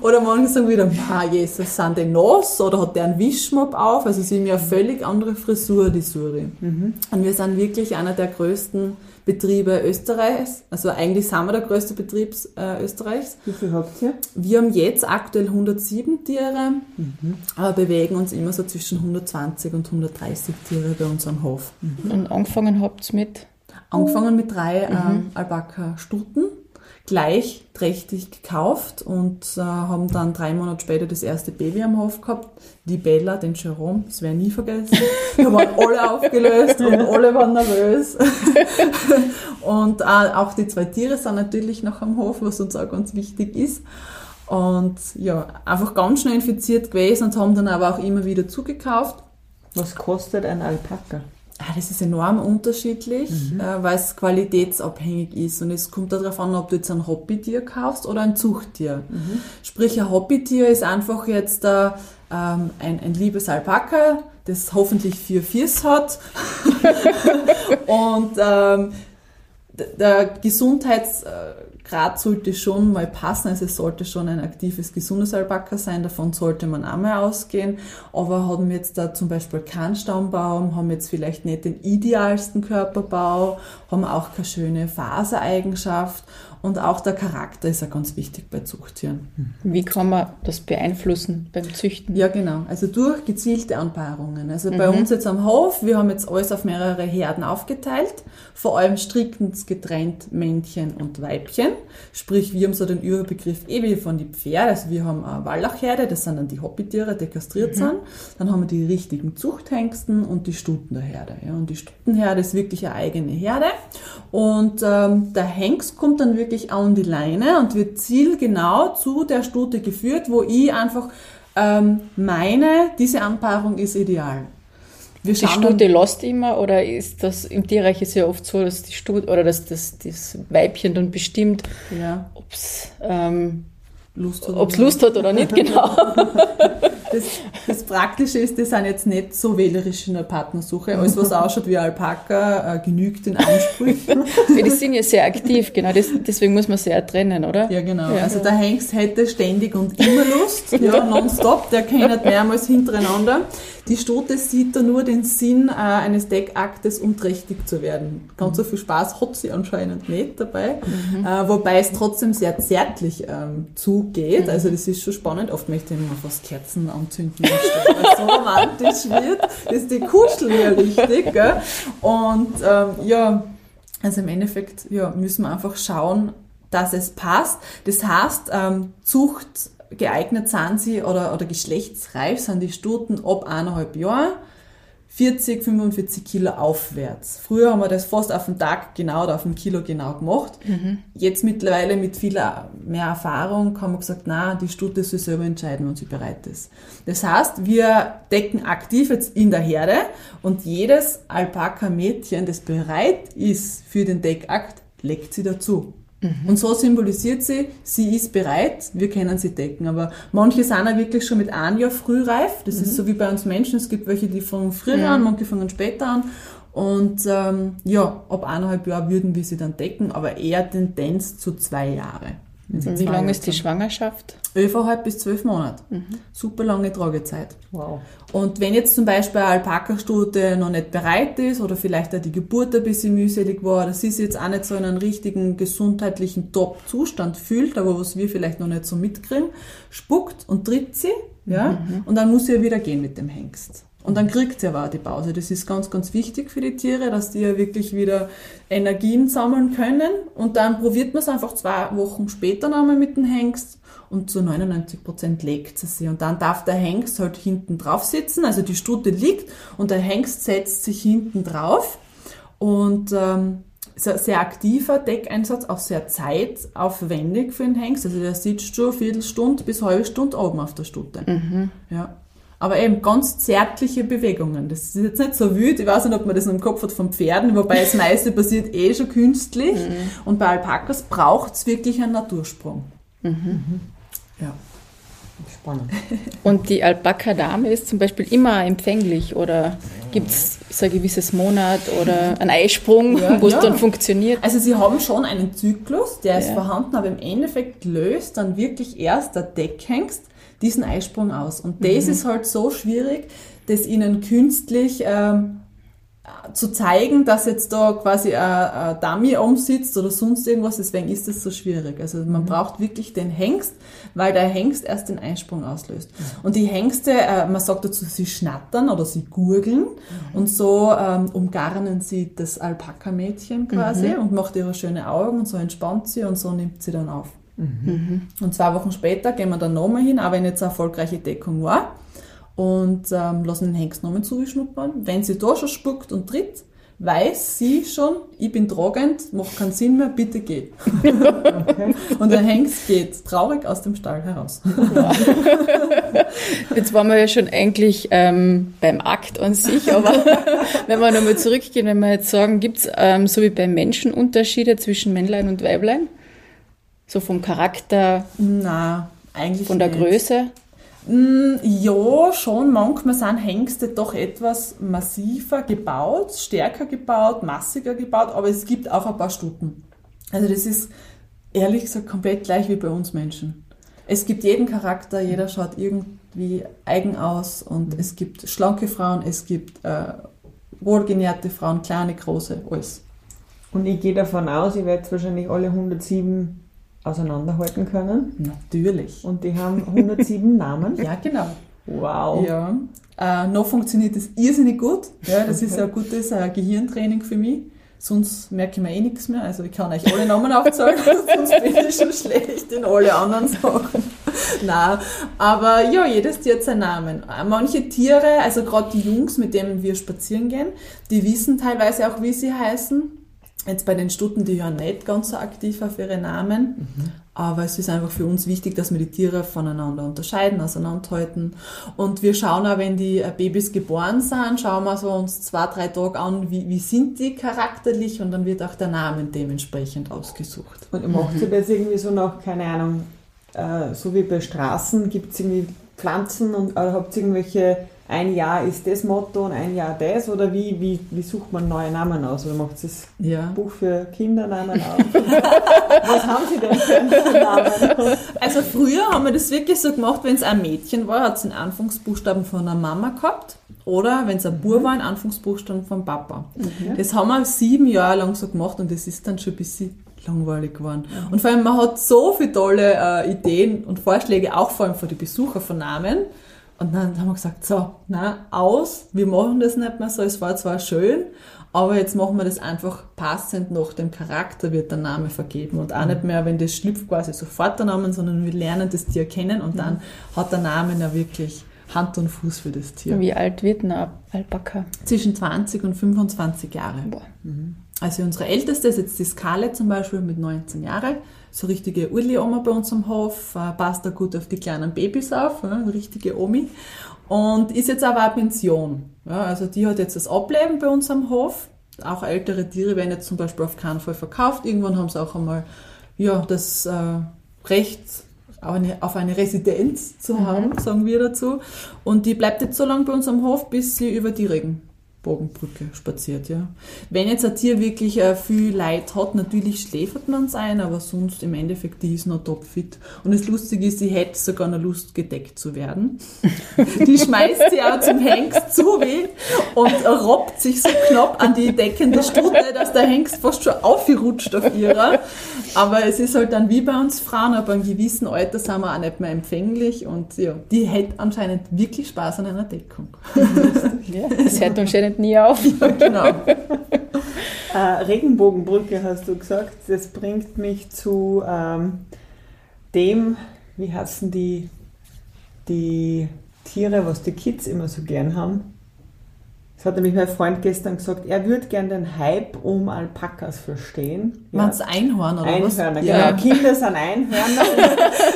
Oder manche sagen wieder, ah, Jesus, sind die nass oder hat der einen Wischmopp auf? Also sie haben ja eine völlig andere Frisur, die Suri. Mhm. Und wir sind wirklich einer der größten Betriebe Österreichs. Also eigentlich sind wir der größte Betrieb äh, Österreichs. Wie viel habt ihr? Wir haben jetzt aktuell 107 Tiere, mhm. aber bewegen uns immer so zwischen 120 und 130 Tiere bei unserem Hof. Mhm. Und angefangen habt ihr mit? Angefangen mit drei mhm. ähm, Alpaka-Stuten gleich trächtig gekauft und äh, haben dann drei Monate später das erste Baby am Hof gehabt. Die Bella, den Jerome, das werde ich nie vergessen. Wir waren alle aufgelöst und alle waren nervös. und äh, auch die zwei Tiere sind natürlich noch am Hof, was uns auch ganz wichtig ist. Und ja, einfach ganz schnell infiziert gewesen und haben dann aber auch immer wieder zugekauft. Was kostet ein Alpaka? Ah, das ist enorm unterschiedlich, mhm. äh, weil es qualitätsabhängig ist. Und es kommt darauf an, ob du jetzt ein Hobbytier kaufst oder ein Zuchttier. Mhm. Sprich, ein Hobbytier ist einfach jetzt äh, ähm, ein, ein liebes Alpaka, das hoffentlich vier Viers hat. und ähm, der Gesundheits Grad sollte schon mal passen, also es sollte schon ein aktives, gesundes Alpaka sein, davon sollte man einmal ausgehen. Aber haben wir jetzt da zum Beispiel keinen Stammbaum, haben jetzt vielleicht nicht den idealsten Körperbau, haben auch keine schöne Fasereigenschaft und auch der Charakter ist ja ganz wichtig bei Zuchttieren. Wie kann man das beeinflussen beim Züchten? Ja, genau. Also durch gezielte Anpaarungen. Also bei uns jetzt am Hof, wir haben jetzt alles auf mehrere Herden aufgeteilt, vor allem strickend getrennt Männchen und Weibchen. Sprich, wir haben so den Überbegriff eh wie von die Pferde. Also wir haben eine Wallachherde, das sind dann die Hobbytiere, die kastriert sind. Dann haben wir die richtigen Zuchthengsten und die Stuten der Herde. Ja, und die Stutenherde ist wirklich eine eigene Herde. Und ähm, der Hengst kommt dann wirklich an die Leine und wird zielgenau zu der Stute geführt, wo ich einfach ähm, meine, diese Anpaarung ist ideal. Wir die Stute lässt immer oder ist das im Tierreich ist ja oft so, dass die Stute oder dass das, das Weibchen dann bestimmt, ja. ob es ähm, Lust Lust hat oder nicht, genau. Das, das, Praktische ist, die sind jetzt nicht so wählerisch in der Partnersuche. Alles, was ausschaut wie Alpaka, äh, genügt den Ansprüchen. Die sind ja sehr aktiv, genau. Das, deswegen muss man sehr trennen, oder? Ja, genau. Ja. Also der Hengst hätte ständig und immer Lust, ja, nonstop. Der kennt mehrmals hintereinander. Die Stute sieht da nur den Sinn äh, eines Deckaktes, um trächtig zu werden. Ganz so viel Spaß hat sie anscheinend nicht dabei. Mhm. Äh, wobei es trotzdem sehr zärtlich ähm, zugeht. Mhm. Also das ist schon spannend. Oft möchte ich immer fast Kerzen anzünden, weil es so romantisch wird. Das ist die kuscheln ja richtig. Gell? Und ähm, ja, also im Endeffekt ja, müssen wir einfach schauen, dass es passt. Das heißt, ähm, Zucht geeignet sind sie oder, oder geschlechtsreif sind die Stuten ab eineinhalb Jahren. 40, 45 Kilo aufwärts. Früher haben wir das fast auf den Tag genau oder auf den Kilo genau gemacht. Mhm. Jetzt mittlerweile mit viel mehr Erfahrung haben wir gesagt, na, die Stute soll selber entscheiden, wenn sie bereit ist. Das heißt, wir decken aktiv jetzt in der Herde und jedes Alpaka-Mädchen, das bereit ist für den Deckakt, legt sie dazu. Mhm. Und so symbolisiert sie, sie ist bereit, wir können sie decken. Aber manche sind ja wirklich schon mit einem Jahr frühreif. Das mhm. ist so wie bei uns Menschen. Es gibt welche, die fangen früher ja. an, manche fangen später an. Und ähm, ja, ab eineinhalb Jahren würden wir sie dann decken, aber eher Tendenz zu zwei Jahre. Und wie lange ist die Schwangerschaft? 11,5 bis 12 Monate. Mhm. Super lange Tragezeit. Wow. Und wenn jetzt zum Beispiel eine Alpaka-Stute noch nicht bereit ist oder vielleicht auch die Geburt ein bisschen mühselig war oder sie sich jetzt auch nicht so in einem richtigen gesundheitlichen Top-Zustand fühlt, aber was wir vielleicht noch nicht so mitkriegen, spuckt und tritt sie, ja, mhm. und dann muss sie ja wieder gehen mit dem Hengst. Und dann kriegt sie aber auch die Pause. Das ist ganz, ganz wichtig für die Tiere, dass die ja wirklich wieder Energien sammeln können. Und dann probiert man es einfach zwei Wochen später nochmal mit dem Hengst und zu 99 Prozent legt sie sie. Und dann darf der Hengst halt hinten drauf sitzen. Also die Stute liegt und der Hengst setzt sich hinten drauf. Und ähm, sehr, sehr aktiver Deckeinsatz, auch sehr zeitaufwendig für den Hengst. Also der sitzt schon eine Viertelstunde bis eine halbe Stunde oben auf der Stute. Mhm. Ja. Aber eben ganz zärtliche Bewegungen. Das ist jetzt nicht so wild. Ich weiß nicht, ob man das im Kopf hat von Pferden, wobei das meiste passiert eh schon künstlich. Mhm. Und bei Alpakas braucht es wirklich einen Natursprung. Mhm. mhm. Ja. Spannend. Und die Alpaka-Dame ist zum Beispiel immer empfänglich oder gibt es so ein gewisses Monat oder einen Eisprung, ja, wo es ja. dann funktioniert? Also sie haben schon einen Zyklus, der ist vorhanden, aber im Endeffekt löst dann wirklich erst der Deckhengst diesen Eisprung aus. Und das mhm. ist halt so schwierig, das ihnen künstlich ähm, zu zeigen, dass jetzt da quasi ein, Dummy umsitzt oder sonst irgendwas, deswegen ist das so schwierig. Also man mhm. braucht wirklich den Hengst, weil der Hengst erst den Einsprung auslöst. Mhm. Und die Hengste, äh, man sagt dazu, sie schnattern oder sie gurgeln mhm. und so ähm, umgarnen sie das Alpaka-Mädchen quasi mhm. und macht ihre schöne Augen und so entspannt sie und so nimmt sie dann auf. Mhm. Und zwei Wochen später gehen wir dann nochmal hin, auch wenn jetzt eine erfolgreiche Deckung war, und ähm, lassen den Hengst nochmal zuschnuppern. Wenn sie da schon spuckt und tritt, weiß sie schon, ich bin tragend, macht keinen Sinn mehr, bitte geh. Okay. Und der Hengst geht traurig aus dem Stall heraus. Jetzt waren wir ja schon eigentlich ähm, beim Akt an sich, aber wenn wir nochmal zurückgehen, wenn wir jetzt sagen, gibt es ähm, so wie beim Menschen Unterschiede zwischen Männlein und Weiblein? So vom Charakter? Na, eigentlich Von der nicht. Größe? Mm, ja, schon. Manchmal sind Hengste doch etwas massiver gebaut, stärker gebaut, massiger gebaut, aber es gibt auch ein paar Stuten. Also das ist ehrlich gesagt komplett gleich wie bei uns Menschen. Es gibt jeden Charakter, jeder schaut irgendwie eigen aus und Mhm. es gibt schlanke Frauen, es gibt äh, wohlgenährte Frauen, kleine, große, alles. Und ich gehe davon aus, ihr werdet wahrscheinlich alle 107 auseinanderhalten können. Natürlich. Und die haben 107 Namen. Ja, genau. Wow. Ja. Äh, noch funktioniert das irrsinnig gut. Ja, das ist ein gutes äh, Gehirntraining für mich. Sonst merke ich mir eh nichts mehr. Also ich kann euch alle Namen aufzeigen, sonst bin ich schon schlecht in alle anderen Sachen. Nein, aber ja, jedes Tier hat seinen Namen. Äh, Manche Tiere, also gerade die Jungs, mit denen wir spazieren gehen, die wissen teilweise auch, wie sie heißen. Jetzt bei den Stutten, die hören nicht ganz so aktiv auf ihre Namen. Aber es ist einfach für uns wichtig, dass wir die Tiere voneinander unterscheiden, auseinanderhalten. Und wir schauen auch, wenn die äh, Babys geboren sind, schauen wir so uns zwei, drei Tage an, wie, wie sind die charakterlich und dann wird auch der Name dementsprechend ausgesucht. Und ihr macht ihr das irgendwie so nach, keine Ahnung, äh, so wie bei Straßen, gibt es irgendwie Pflanzen und oder habt ihr irgendwelche, ein Jahr ist das Motto und ein Jahr das? Oder wie, wie, wie sucht man neue Namen aus? Oder macht das Ja. Buch für Kindernamen auf? Was haben sie denn für Namen? Also früher haben wir das wirklich so gemacht, wenn es ein Mädchen war, hat es einen Anfangsbuchstaben von einer Mama gehabt. Oder wenn es ein Bub war, einen Anfangsbuchstaben vom Papa. Das haben wir sieben Jahre lang so gemacht und das ist dann schon ein bisschen langweilig geworden. Und vor allem, man hat so viele tolle äh, Ideen und Vorschläge, auch vor allem für die Besucher von Namen. Und dann haben wir gesagt, so, na, aus, wir machen das nicht mehr so, es war zwar schön, aber jetzt machen wir das einfach passend nach dem Charakter wird der Name vergeben und auch nicht mehr, wenn das schlüpft, quasi sofort der Name, sondern wir lernen das Tier kennen und dann hat der Name ja wirklich Hand und Fuß für das Tier. Wie alt wird ein Al- Alpaka? Zwischen 20 und 25 Jahre. Boah. Also unsere Älteste ist jetzt die Scarlett zum Beispiel mit 19 Jahren. So richtige Urli-Oma bei uns am Hof, äh, passt da gut auf die kleinen Babys auf, richtige Omi. Und ist jetzt aber auch Pension. Ja, also die hat jetzt das Ableben bei uns am Hof. Auch ältere Tiere werden jetzt zum Beispiel auf keinen Fall verkauft. Irgendwann haben sie auch einmal ja, das äh, Recht auf eine, auf eine Residenz zu haben, sagen wir dazu. Und die bleibt jetzt so lange bei uns am Hof, bis sie über die Regenbogenbrücke spaziert. Ja. Wenn jetzt ein Tier wirklich äh, viel Leid hat, natürlich schläfert man es ein, aber sonst im Endeffekt, die ist noch topfit. Und das Lustige ist, sie hätte sogar noch Lust, gedeckt zu werden. Die schmeißt sie auch zum Hengst zu wie und robbt sich so knapp an die deckende Stute, dass der Hengst fast schon aufgerutscht auf ihrer. Aber es ist halt dann wie bei uns Frauen, aber einem gewissen Alter sind wir auch nicht mehr empfänglich und ja, die hätte anscheinend wirklich Spaß an einer Deckung. Ja, das hört anscheinend nie auf. genau. Äh, Regenbogenbrücke hast du gesagt. Das bringt mich zu ähm, dem, wie heißen die, die Tiere, was die Kids immer so gern haben. Das hat nämlich mein Freund gestern gesagt, er würde gern den Hype um Alpakas verstehen. Ja. Meinst Einhorn oder was? Einhörner, Ja. genau. Kinder sind Einhörner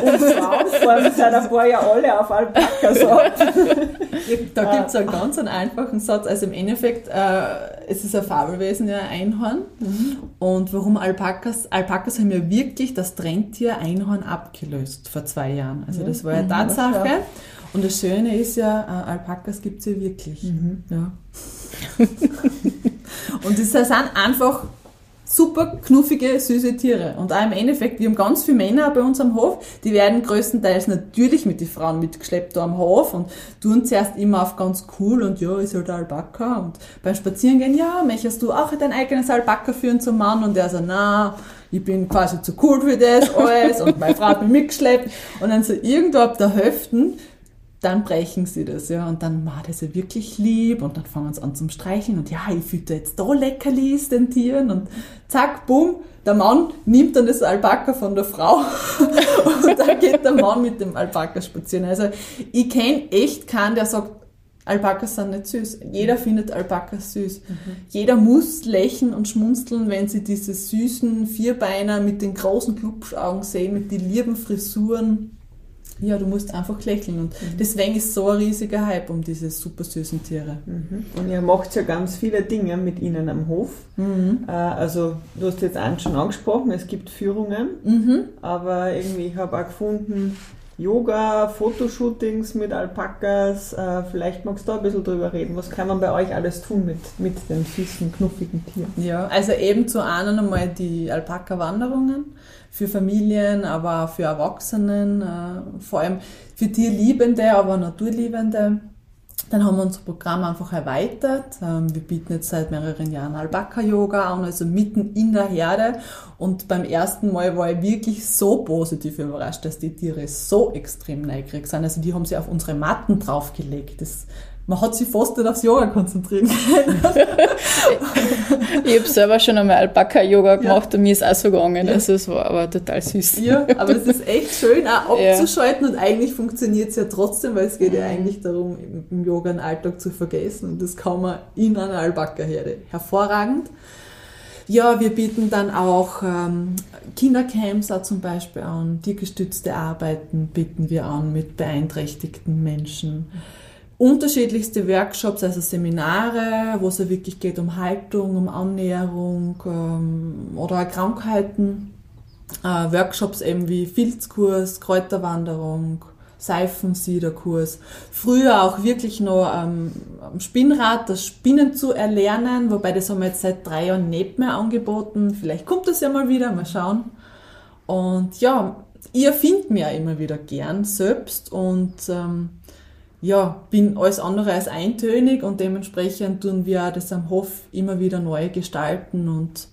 und, und Frauen fahren seit ein paar Jahren alle auf Alpakas ab. Da gibt es einen ganz einen einfachen Satz. Also im Endeffekt, äh, es ist ein Fabelwesen, ja, ein Einhorn. Und warum Alpakas? Alpakas haben ja wirklich das Trendtier Einhorn abgelöst vor zwei Jahren. Also das war ja Tatsache. Und das Schöne ist ja, äh, Alpakas gibt es ja wirklich. Ja. Und das sind einfach super knuffige, süße Tiere. Und auch im Endeffekt, wir haben ganz viele Männer bei uns am Hof, die werden größtenteils natürlich mit den Frauen mitgeschleppt da am Hof und tun zuerst immer auf ganz cool und ja, ist halt Alpaka. Und beim Spazierengehen, ja, möchtest du auch dein eigenes Alpaka führen zum Mann? Und der so, na, ich bin quasi zu cool für das alles und meine Frau hat mich mitgeschleppt. Und dann so irgendwo ab der Hälfte dann brechen sie das, ja, und dann war das ja wirklich lieb und dann fangen sie an zum Streicheln und ja, ich fütter jetzt da Leckerlis den Tieren und zack, bumm, der Mann nimmt dann das Alpaka von der Frau und dann geht der Mann mit dem Alpaka spazieren. Also ich kenne echt keinen, der sagt, Alpakas sind nicht süß. Jeder findet Alpakas süß. Jeder muss lächeln und schmunzeln, wenn sie diese süßen Vierbeiner mit den großen Klubschaugen sehen, mit den lieben Frisuren. Ja, du musst einfach lächeln. Und deswegen ist so ein riesiger Hype um diese super süßen Tiere. Und ihr macht ja ganz viele Dinge mit ihnen am Hof. Äh, also du hast jetzt einen schon angesprochen, es gibt Führungen, aber irgendwie, ich habe auch gefunden, Yoga, Fotoshootings mit Alpakas. Äh, vielleicht magst du da ein bisschen drüber reden. Was kann man bei euch alles tun mit, mit den süßen, knuffigen Tieren? Ja, also eben zu einen einmal die Alpaka-Wanderungen für Familien, aber auch für Erwachsenen, äh, vor allem für Tierliebende, aber Naturliebende. Dann haben wir unser Programm einfach erweitert. Ähm, wir bieten jetzt seit mehreren Jahren Alpaka-Yoga an, also mitten in der Herde. Und beim ersten Mal war ich wirklich so positiv überrascht, dass die Tiere so extrem neugierig sind. Also die haben sich auf unsere Matten draufgelegt. Das man hat sich fast nicht aufs Yoga konzentrieren können. ich habe selber schon einmal Alpaka-Yoga gemacht ja. und mir ist auch so gegangen. Ja. Also es war aber total süß. Ja, aber es ist echt schön, auch abzuschalten ja. und eigentlich funktioniert es ja trotzdem, weil es geht ja eigentlich darum, im Yoga den Alltag zu vergessen und das kann man in einer Alpaka-Herde. Hervorragend. Ja, wir bieten dann auch ähm, Kindercamps auch zum Beispiel an, tiergestützte Arbeiten bieten wir an mit beeinträchtigten Menschen unterschiedlichste Workshops, also Seminare, wo es ja wirklich geht um Haltung, um Annäherung ähm, oder Krankheiten. Äh, Workshops eben wie Filzkurs, Kräuterwanderung, Seifensiederkurs. Früher auch wirklich noch ähm, am Spinnrad das Spinnen zu erlernen, wobei das haben wir jetzt seit drei Jahren nicht mehr angeboten. Vielleicht kommt das ja mal wieder, mal schauen. Und ja, ihr findet mir ja immer wieder gern selbst und ähm, ja, bin alles andere als eintönig und dementsprechend tun wir das am Hof immer wieder neu gestalten und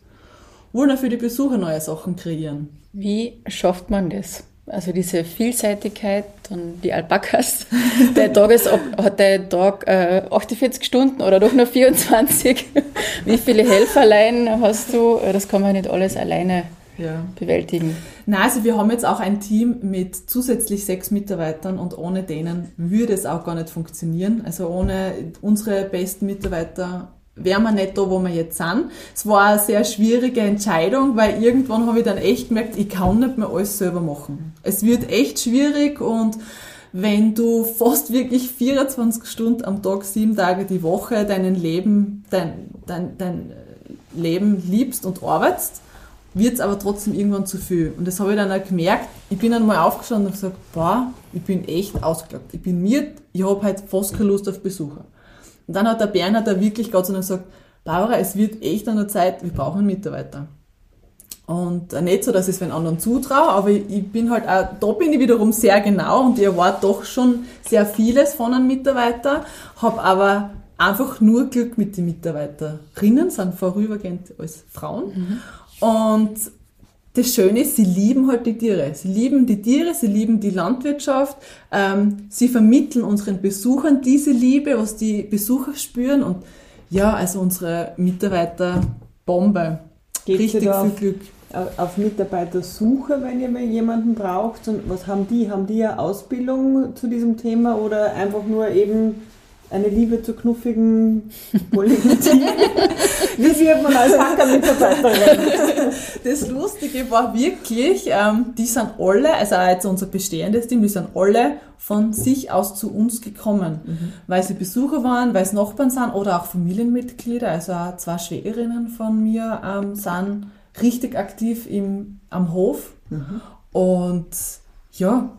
wollen auch für die Besucher neue Sachen kreieren. Wie schafft man das? Also diese Vielseitigkeit und die Alpakas. Der Tag ist, hat der Tag äh, 48 Stunden oder doch nur 24. Wie viele Helferlein hast du? Das kann man nicht alles alleine ja. bewältigen. Na, also wir haben jetzt auch ein Team mit zusätzlich sechs Mitarbeitern und ohne denen würde es auch gar nicht funktionieren. Also ohne unsere besten Mitarbeiter wären wir nicht da, wo wir jetzt sind. Es war eine sehr schwierige Entscheidung, weil irgendwann habe ich dann echt gemerkt, ich kann nicht mehr alles selber machen. Es wird echt schwierig und wenn du fast wirklich 24 Stunden am Tag, sieben Tage die Woche deinen Leben, dein, dein, dein Leben liebst und arbeitest, wird es aber trotzdem irgendwann zu viel. Und das habe ich dann auch gemerkt. Ich bin dann mal aufgestanden und gesagt, boah, ich bin echt ausgelockt. Ich bin miert, ich habe halt fast keine Lust auf Besucher. Und dann hat der Bernhard da wirklich Gott sei Dank gesagt, Barbara, es wird echt an der Zeit, wir brauchen Mitarbeiter. Und nicht so, dass ich es den anderen zutraue, aber ich bin halt auch, da bin ich wiederum sehr genau und ich erwarte doch schon sehr vieles von einem Mitarbeiter, habe aber einfach nur Glück mit den Mitarbeiterinnen, sind vorübergehend als Frauen. Mhm. Und das Schöne ist, sie lieben halt die Tiere. Sie lieben die Tiere, sie lieben die Landwirtschaft. Ähm, sie vermitteln unseren Besuchern diese Liebe, was die Besucher spüren. Und ja, also unsere Mitarbeiter Bombe. Geht Richtig viel auf, Glück. Auf Mitarbeitersuche, wenn ihr jemanden braucht. Und was haben die? Haben die eine Ausbildung zu diesem Thema oder einfach nur eben eine Liebe zu knuffigen Politiken. Wie wird man als Hacker-Mitarbeiterin? Das Lustige war wirklich, ähm, die sind alle, also jetzt unser bestehendes Team, die sind alle von sich aus zu uns gekommen, mhm. weil sie Besucher waren, weil es Nachbarn sind oder auch Familienmitglieder. Also auch zwei Schwägerinnen von mir ähm, sind richtig aktiv im, am Hof. Mhm. Und ja,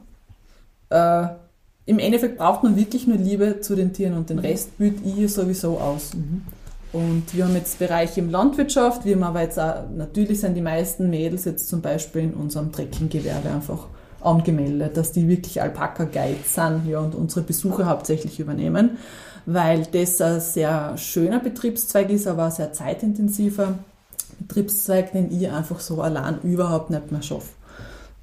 äh, im Endeffekt braucht man wirklich nur Liebe zu den Tieren und den Rest büht ich sowieso aus. Mhm. Und wir haben jetzt Bereiche im Landwirtschaft, wir haben aber jetzt auch, natürlich sind die meisten Mädels jetzt zum Beispiel in unserem Trekkinggewerbe einfach angemeldet, dass die wirklich Alpaka-Guides sind ja, und unsere Besucher hauptsächlich übernehmen, weil das ein sehr schöner Betriebszweig ist, aber ein sehr zeitintensiver Betriebszweig, den ich einfach so allein überhaupt nicht mehr schaffe.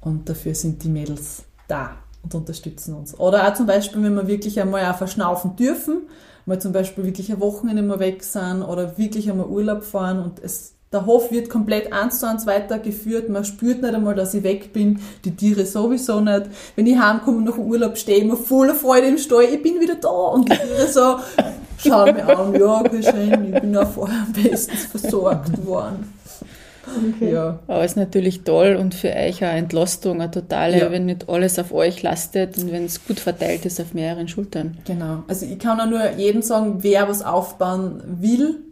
Und dafür sind die Mädels da und unterstützen uns. Oder auch zum Beispiel, wenn wir wirklich einmal auch verschnaufen dürfen, mal zum Beispiel wirklich ein Wochenende mal weg sind oder wirklich einmal Urlaub fahren und es, der Hof wird komplett eins zu eins weitergeführt. Man spürt nicht einmal, dass ich weg bin. Die Tiere sowieso nicht. Wenn ich heimkomme nach dem Urlaub, stehe ich immer voller Freude im Stall. Ich bin wieder da. Und die Tiere so, schauen mich an. Ja, schön. Ich bin ja vorher am besten versorgt worden. Okay. Ja. Aber es ist natürlich toll und für euch eine Entlastung, eine totale, ja. wenn nicht alles auf euch lastet und wenn es gut verteilt ist auf mehreren Schultern. Genau. Also ich kann auch nur jedem sagen, wer was aufbauen will,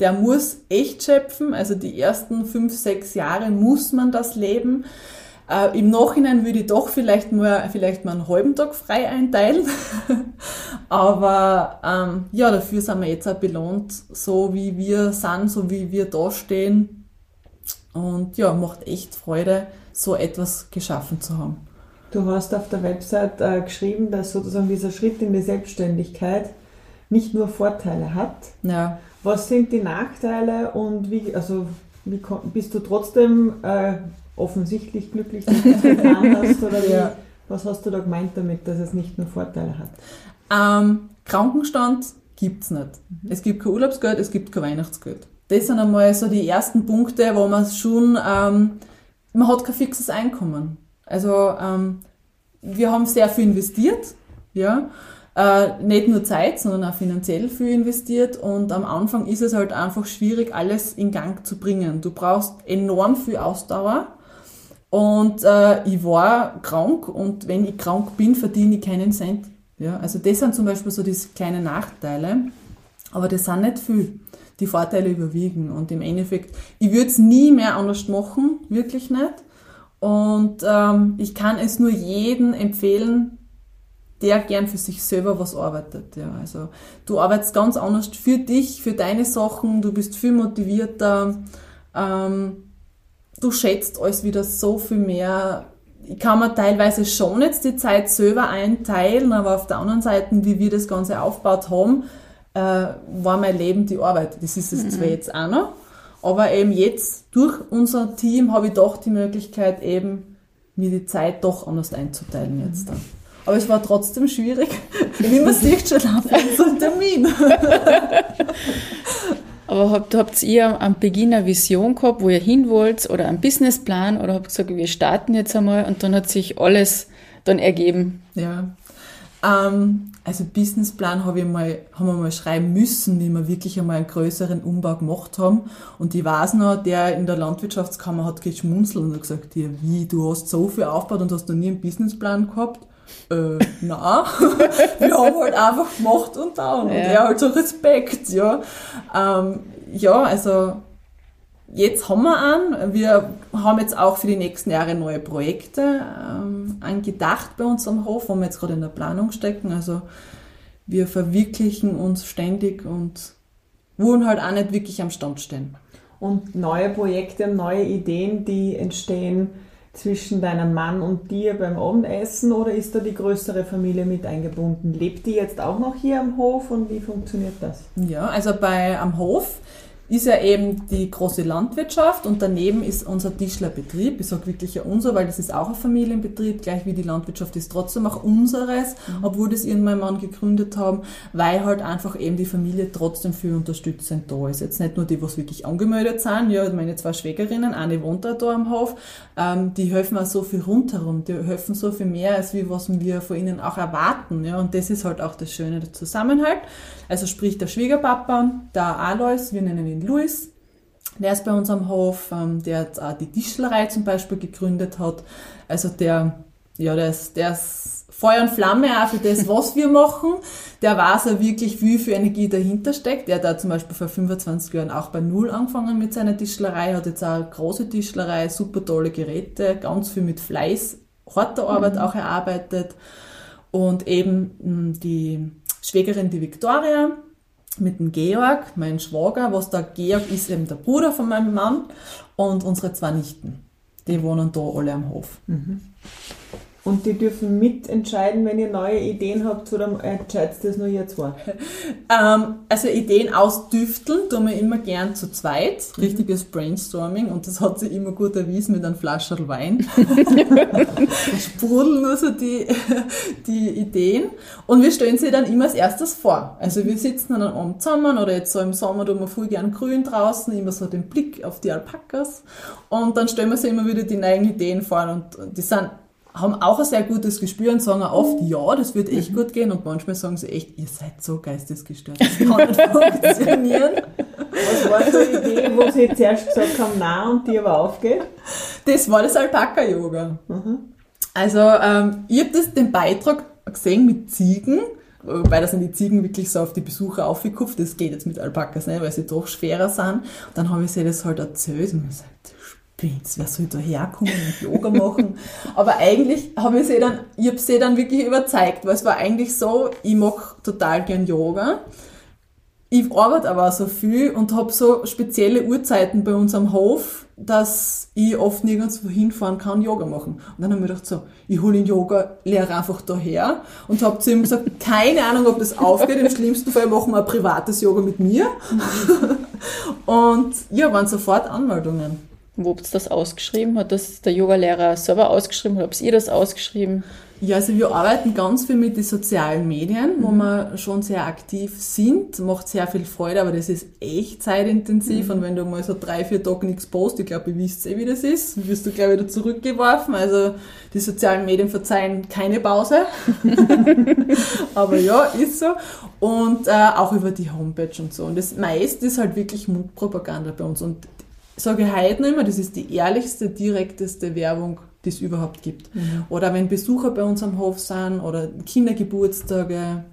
der muss echt schöpfen. Also die ersten fünf, sechs Jahre muss man das leben. Äh, Im Nachhinein würde ich doch vielleicht mal, vielleicht mal einen halben Tag frei einteilen. Aber ähm, ja, dafür sind wir jetzt auch belohnt, so wie wir sind, so wie wir da stehen. Und ja, macht echt Freude, so etwas geschaffen zu haben. Du hast auf der Website äh, geschrieben, dass sozusagen dieser Schritt in die Selbstständigkeit nicht nur Vorteile hat. Ja. Was sind die Nachteile und wie, also wie bist du trotzdem äh, offensichtlich glücklich, dass du das getan hast? Oder wie, ja. was hast du da gemeint damit, dass es nicht nur Vorteile hat? Ähm, Krankenstand gibt es nicht. Mhm. Es gibt kein Urlaubsgeld, es gibt kein Weihnachtsgeld. Das sind einmal so die ersten Punkte, wo man schon, ähm, man hat kein fixes Einkommen. Also ähm, wir haben sehr viel investiert, ja, äh, nicht nur Zeit, sondern auch finanziell viel investiert und am Anfang ist es halt einfach schwierig, alles in Gang zu bringen. Du brauchst enorm viel Ausdauer und äh, ich war krank und wenn ich krank bin, verdiene ich keinen Cent. Ja, also das sind zum Beispiel so diese kleinen Nachteile, aber das sind nicht viel. Die Vorteile überwiegen und im Endeffekt, ich würde es nie mehr anders machen, wirklich nicht. Und ähm, ich kann es nur jedem empfehlen, der gern für sich selber was arbeitet. Ja. Also du arbeitest ganz anders für dich, für deine Sachen, du bist viel motivierter, ähm, du schätzt alles wieder so viel mehr. Ich kann mir teilweise schon jetzt die Zeit selber einteilen, aber auf der anderen Seite, wie wir das Ganze aufgebaut haben, äh, war mein Leben die Arbeit. Das ist es mhm. zwar jetzt auch noch, aber eben jetzt durch unser Team habe ich doch die Möglichkeit eben, mir die Zeit doch anders einzuteilen jetzt dann. Aber es war trotzdem schwierig. Wie man sieht, schon auf einen Termin. Aber habt, habt ihr am Beginn eine Vision gehabt, wo ihr hin wollt oder einen Businessplan oder habt ihr gesagt, wir starten jetzt einmal und dann hat sich alles dann ergeben? Ja. Ähm, also Businessplan habe ich mal, haben wir mal schreiben müssen, wie wir wirklich einmal einen größeren Umbau gemacht haben. Und ich weiß noch, der in der Landwirtschaftskammer hat geschmunzelt und hat gesagt, ja, wie, du hast so viel aufgebaut und hast noch nie einen Businessplan gehabt? äh, na, wir haben halt einfach gemacht und da und ja. er halt so Respekt, ja. Ähm, ja, also jetzt haben wir einen. Wir haben jetzt auch für die nächsten Jahre neue Projekte ähm, angedacht bei uns am Hof, wo wir jetzt gerade in der Planung stecken. Also wir verwirklichen uns ständig und wollen halt auch nicht wirklich am Stand stehen. Und neue Projekte, neue Ideen, die entstehen zwischen deinem Mann und dir beim Abendessen oder ist da die größere Familie mit eingebunden? Lebt die jetzt auch noch hier am Hof und wie funktioniert das? Ja, also bei am Hof ist ja eben die große Landwirtschaft und daneben ist unser Tischlerbetrieb. Ich sage wirklich ja unser, weil das ist auch ein Familienbetrieb, gleich wie die Landwirtschaft ist trotzdem auch unseres, mhm. obwohl das ihren mein Mann gegründet haben, weil halt einfach eben die Familie trotzdem für unterstützend da ist. Jetzt nicht nur die, was wirklich angemeldet sind, ja, meine zwei Schwägerinnen, eine wohnt da, da am Hof, ähm, die helfen auch so viel rundherum, die helfen so viel mehr, als wie was wir von ihnen auch erwarten. Ja, und das ist halt auch das Schöne, der Zusammenhalt. Also sprich der Schwiegerpapa, der Alois, wir nennen ihn Luis, der ist bei uns am Hof, ähm, der jetzt auch die Tischlerei zum Beispiel gegründet hat. Also der, ja, der ist, der ist Feuer und Flamme auch für das, was wir machen. Der weiß auch wirklich, wie viel Energie dahinter steckt. Er hat da zum Beispiel vor 25 Jahren auch bei Null angefangen mit seiner Tischlerei, hat jetzt auch eine große Tischlerei, super tolle Geräte, ganz viel mit Fleiß, harter Arbeit mhm. auch erarbeitet. Und eben hm, die Schwägerin, die Victoria, mit dem Georg, mein Schwager, was der Georg ist eben der Bruder von meinem Mann und unsere zwei Nichten. Die wohnen da alle am Hof. Mhm. Und die dürfen mitentscheiden, wenn ihr neue Ideen habt, oder entscheidet das nur ihr zwei? ähm, also Ideen ausdüfteln tun wir immer gern zu zweit. Mhm. Richtiges Brainstorming und das hat sich immer gut erwiesen mit einem Flascherl Wein. sprudeln nur so die, die Ideen. Und wir stellen sie dann immer als erstes vor. Also wir sitzen dann am Abend zusammen oder jetzt so im Sommer tun wir voll gern grün draußen, immer so den Blick auf die Alpakas. Und dann stellen wir sie immer wieder die neuen Ideen vor und die sind haben auch ein sehr gutes Gespür und sagen oft, ja, das wird echt mhm. gut gehen. Und manchmal sagen sie echt, ihr seid so geistesgestört, das kann nicht funktionieren. Was war so eine Idee, wo sie zuerst gesagt haben, nein, und die aber aufgeht? Das war das Alpaka-Yoga. Mhm. Also, ähm, ich habe den Beitrag gesehen mit Ziegen, weil da sind die Ziegen wirklich so auf die Besucher aufgekupft. Das geht jetzt mit Alpakas nicht, weil sie doch schwerer sind. Und dann habe ich sie das halt erzählt und gesagt, Prinz, wer soll da herkommen und Yoga machen? Aber eigentlich habe ich sie dann, ich habe sie dann wirklich überzeugt, weil es war eigentlich so, ich mache total gern Yoga. Ich arbeite aber auch so viel und habe so spezielle Uhrzeiten bei uns am Hof, dass ich oft nirgends wohin fahren kann, Yoga machen. Und dann habe ich mir gedacht, so, ich hole den Yoga-Lehrer einfach daher und habe zu ihm gesagt, keine Ahnung, ob das aufgeht. Im schlimmsten Fall machen wir ein privates Yoga mit mir. und ja, waren sofort Anmeldungen. Wo habt ihr das ausgeschrieben? Hat das der Yogalehrer selber ausgeschrieben oder habt ihr das ausgeschrieben? Ja, also wir arbeiten ganz viel mit den sozialen Medien, wo Mhm. wir schon sehr aktiv sind. Macht sehr viel Freude, aber das ist echt zeitintensiv. Mhm. Und wenn du mal so drei, vier Tage nichts postest, ich glaube, ihr wisst eh, wie das ist, wirst du gleich wieder zurückgeworfen. Also die sozialen Medien verzeihen keine Pause. aber ja, ist so. Und äh, auch über die Homepage und so. Und das meiste ist halt wirklich Mundpropaganda bei uns. Und sage ich heute noch immer, das ist die ehrlichste, direkteste Werbung, die es überhaupt gibt. Oder wenn Besucher bei uns am Hof sind oder Kindergeburtstage,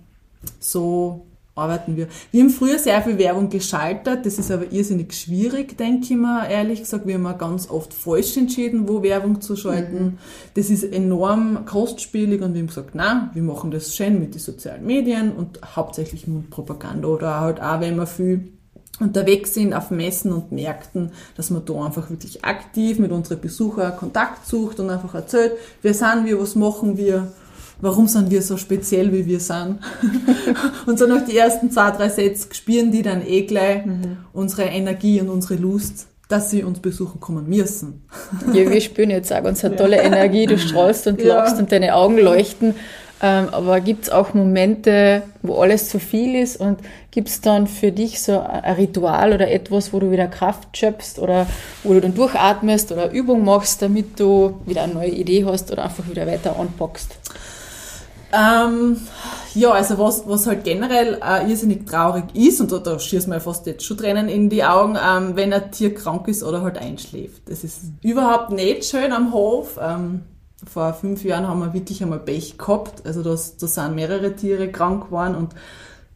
so arbeiten wir. Wir haben früher sehr viel Werbung geschaltet, das ist aber irrsinnig schwierig, denke ich mal, ehrlich gesagt. Wir haben ganz oft falsch entschieden, wo Werbung zu schalten. Das ist enorm kostspielig und wir haben gesagt, nein, wir machen das schön mit den sozialen Medien und hauptsächlich Mundpropaganda oder halt auch, wenn wir viel unterwegs sind auf Messen und Märkten, dass man da einfach wirklich aktiv mit unseren Besuchern Kontakt sucht und einfach erzählt, wer sind wir, was machen wir, warum sind wir so speziell, wie wir sind. und so nach die ersten zwei, drei Sätze spüren die dann eh gleich unsere Energie und unsere Lust, dass sie uns besuchen kommen müssen. Ja, wir spüren jetzt auch ganz eine tolle Energie. Du strahlst und Ja. lachst und deine Augen leuchten. Ähm, aber gibt es auch Momente, wo alles zu viel ist und gibt es dann für dich so ein Ritual oder etwas, wo du wieder Kraft schöpfst oder wo du dann durchatmest oder Übung machst, damit du wieder eine neue Idee hast oder einfach wieder weiter anpackst? Ähm, ja, also was, was halt generell äh, irrsinnig traurig ist, und da, da schießt mir fast jetzt schon Tränen in die Augen, ähm, wenn ein Tier krank ist oder halt einschläft. Das ist überhaupt nicht schön am Hof. Ähm, vor fünf Jahren haben wir wirklich einmal Pech gehabt. Also das, da sind mehrere Tiere krank geworden und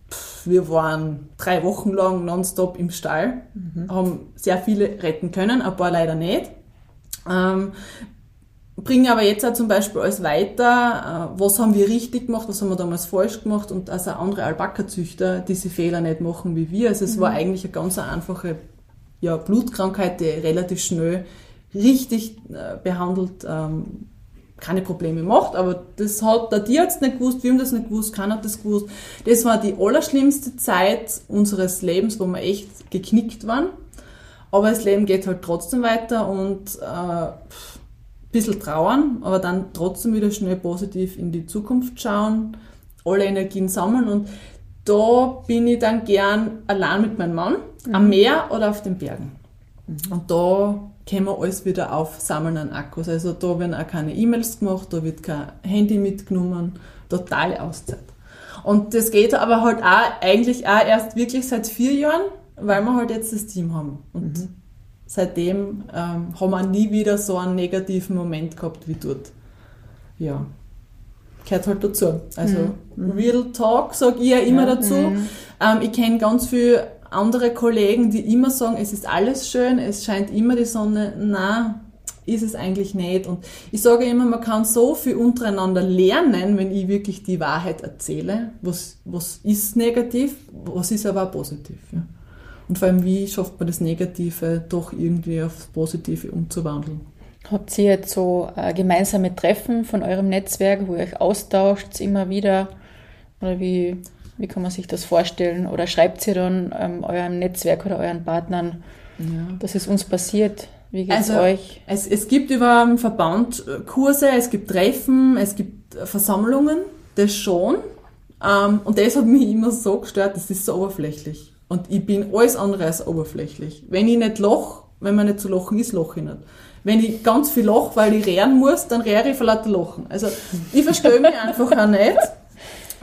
pff, wir waren drei Wochen lang nonstop im Stall, haben sehr viele retten können, ein paar leider nicht. Ähm, bringen aber jetzt auch zum Beispiel alles weiter, äh, was haben wir richtig gemacht, was haben wir damals falsch gemacht und also andere Alpaka-Züchter diese Fehler nicht machen wie wir. Also es war eigentlich eine ganz einfache ja, Blutkrankheit, die relativ schnell richtig äh, behandelt ähm, keine Probleme macht, aber das hat der Tierarzt nicht gewusst, wir haben das nicht gewusst, keiner hat das gewusst. Das war die allerschlimmste Zeit unseres Lebens, wo wir echt geknickt waren. Aber das Leben geht halt trotzdem weiter und äh, ein bisschen trauern, aber dann trotzdem wieder schnell positiv in die Zukunft schauen, alle Energien sammeln und da bin ich dann gern allein mit meinem Mann am Meer oder auf den Bergen. Und da können wir alles wieder aufsammeln an Akkus. Also da werden auch keine E-Mails gemacht, da wird kein Handy mitgenommen, totale Auszeit. Und das geht aber halt auch eigentlich auch erst wirklich seit vier Jahren, weil wir halt jetzt das Team haben. Und seitdem ähm, haben wir nie wieder so einen negativen Moment gehabt wie dort. Ja, gehört halt dazu. Also Real Talk sage ich ja immer dazu. Ähm, ich kenne ganz viele andere Kollegen, die immer sagen, es ist alles schön, es scheint immer die Sonne. Na, ist es eigentlich nicht. Und ich sage immer, man kann so viel untereinander lernen, wenn ich wirklich die Wahrheit erzähle. Was, was ist negativ, was ist aber auch positiv. Ja. Und vor allem, wie schafft man das Negative doch irgendwie aufs Positive umzuwandeln? Habt ihr jetzt so äh, gemeinsame Treffen von eurem Netzwerk, wo ihr euch austauscht immer wieder? Oder wie, wie kann man sich das vorstellen? Oder schreibt ihr dann ähm, eurem Netzwerk oder euren Partnern, Ja. dass es uns passiert? Wie geht's Also, euch? Es, es gibt über den Verband äh, Kurse, es gibt Treffen, es gibt äh, Versammlungen, das schon. Ähm, und das hat mich immer so gestört, das ist so oberflächlich. Und ich bin alles andere als oberflächlich. Wenn ich nicht loch, wenn man nicht zu lachen ist, loche ich nicht. Wenn ich ganz viel loch, weil ich rehren muss, dann rehre ich vor lauter Lachen. Also ich verstehe mich einfach auch nicht.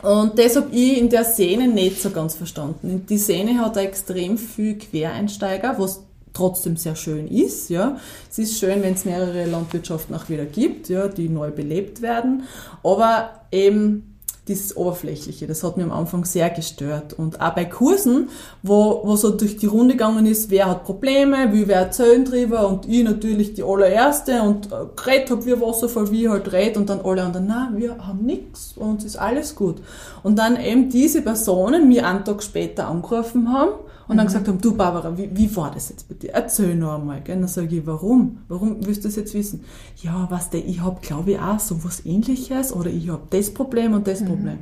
Und das habe ich in der Szene nicht so ganz verstanden. Die Szene hat extrem viel Quereinsteiger, was trotzdem sehr schön ist. Ja, es ist schön, wenn es mehrere Landwirtschaften auch wieder gibt, ja, die neu belebt werden. Aber eben dieses Oberflächliche, das hat mir am Anfang sehr gestört. Und auch bei Kursen, wo, wo so durch die Runde gegangen ist, wer hat Probleme, wie wer erzählen drüber und ich natürlich die allererste und äh, geredet hab wie Wasserfall, wie halt red und dann alle anderen, na, wir haben nichts, bei uns ist alles gut. Und dann eben diese Personen mir einen Tag später angerufen haben und dann gesagt haben, du Barbara, wie, wie war das jetzt bei dir? Erzähl noch einmal. Gell? Dann sage ich, warum? Warum willst du das jetzt wissen? Ja, was der, ich hab glaube ich auch so was ähnliches oder ich hab das Problem und das Mhm. Problem.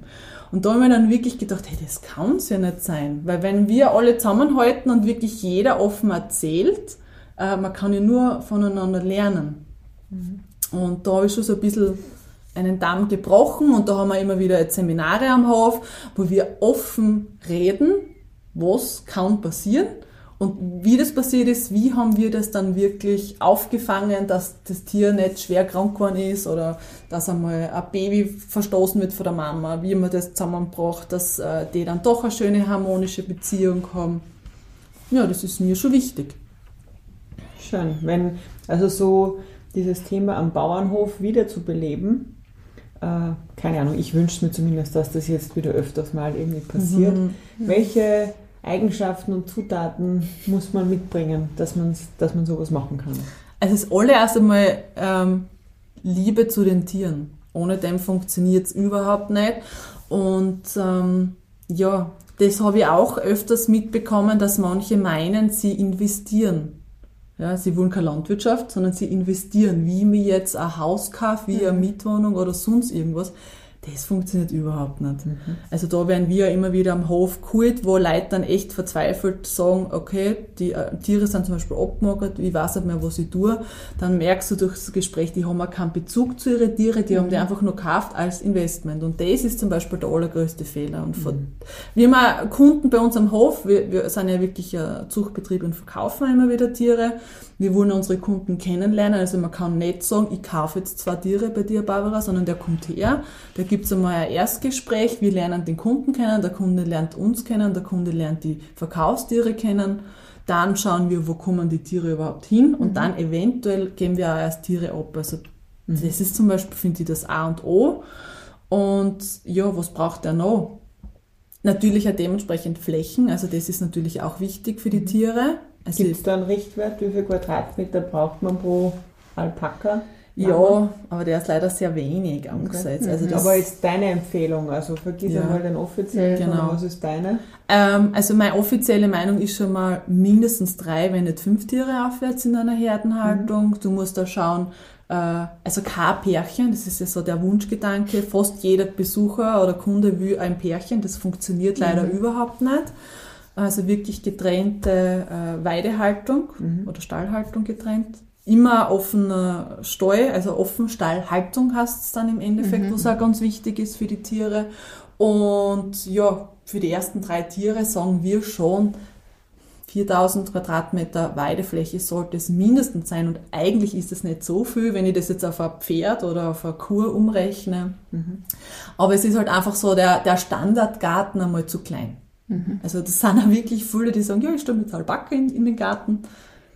Und da habe ich mir dann wirklich gedacht, hey, das kann's ja nicht sein. Weil wenn wir alle zusammenhalten und wirklich jeder offen erzählt, äh, man kann ja nur voneinander lernen. Und da habe ich schon so ein bisschen einen Damm gebrochen und da haben wir immer wieder Seminare am Hof, wo wir offen reden, was kann passieren und wie das passiert ist, wie haben wir das dann wirklich aufgefangen, dass das Tier nicht schwer krank geworden ist oder dass einmal ein Baby verstoßen wird von der Mama, wie man das zusammenbracht, dass äh, die dann doch eine schöne harmonische Beziehung haben. Ja, das ist mir schon wichtig. Schön. Wenn, also so dieses Thema am Bauernhof wieder zu beleben, äh, keine Ahnung, ich wünsche mir zumindest, dass das jetzt wieder öfters mal irgendwie passiert. Welche Eigenschaften und Zutaten muss man mitbringen, dass, man's, dass man sowas machen kann? Also das allererst einmal ähm, Liebe zu den Tieren. Ohne dem funktioniert es überhaupt nicht. Und ähm, ja, das habe ich auch öfters mitbekommen, dass manche meinen, sie investieren. Ja, sie wollen keine Landwirtschaft, sondern sie investieren. Wie mir jetzt ein Haus kaufe, wie eine Mietwohnung oder sonst irgendwas. Das funktioniert überhaupt nicht. Also da werden wir immer wieder am Hof geholt, wo Leute dann echt verzweifelt sagen, okay, die äh, Tiere sind zum Beispiel abgemagert, ich weiß nicht mehr, was ich tue. Dann merkst du durch das Gespräch, die haben auch keinen Bezug zu ihren Tieren, die haben die einfach nur gekauft als Investment. Und das ist zum Beispiel der allergrößte Fehler. Und von, wir haben Kunden bei uns am Hof, wir, wir sind ja wirklich ein Zuchtbetrieb und verkaufen immer wieder Tiere. Wir wollen unsere Kunden kennenlernen, also man kann nicht sagen, ich kaufe jetzt zwei Tiere bei dir, Barbara, sondern der kommt her, da gibt es einmal ein Erstgespräch, wir lernen den Kunden kennen, der Kunde lernt uns kennen, der Kunde lernt die Verkaufstiere kennen, dann schauen wir, wo kommen die Tiere überhaupt hin? Und dann eventuell geben wir auch erst Tiere ab. Also das ist zum Beispiel, finde ich, das A und O. Und ja, was braucht er noch? Natürlich auch dementsprechend Flächen, also das ist natürlich auch wichtig für die Tiere. Also Gibt es da einen Richtwert? Wie viel Quadratmeter braucht man pro Alpaka? Ja, aber der ist leider sehr wenig angesetzt. Also das, Aber jetzt deine Empfehlung, also vergiss Ja. einmal den offiziellen, Genau. was ist deine? ähm, also meine offizielle Meinung ist schon mal mindestens drei, wenn nicht fünf Tiere aufwärts in einer Herdenhaltung. Du musst da schauen, äh, also kein Pärchen, das ist ja so der Wunschgedanke. Fast jeder Besucher oder Kunde will ein Pärchen, das funktioniert leider überhaupt nicht. Also wirklich getrennte äh, Weidehaltung oder Stallhaltung getrennt. Immer offener Stall, also offen Stallhaltung heißt es dann im Endeffekt, was auch ganz wichtig ist für die Tiere. Und ja, für die ersten drei Tiere sagen wir schon, 4000 Quadratmeter Weidefläche sollte es mindestens sein und eigentlich ist es nicht so viel, wenn ich das jetzt auf ein Pferd oder auf eine Kuh umrechne. Aber es ist halt einfach so der, der Standardgarten einmal zu klein. Also das sind auch wirklich viele, die sagen, ja, ich stelle mit Alpaka in, in den Garten.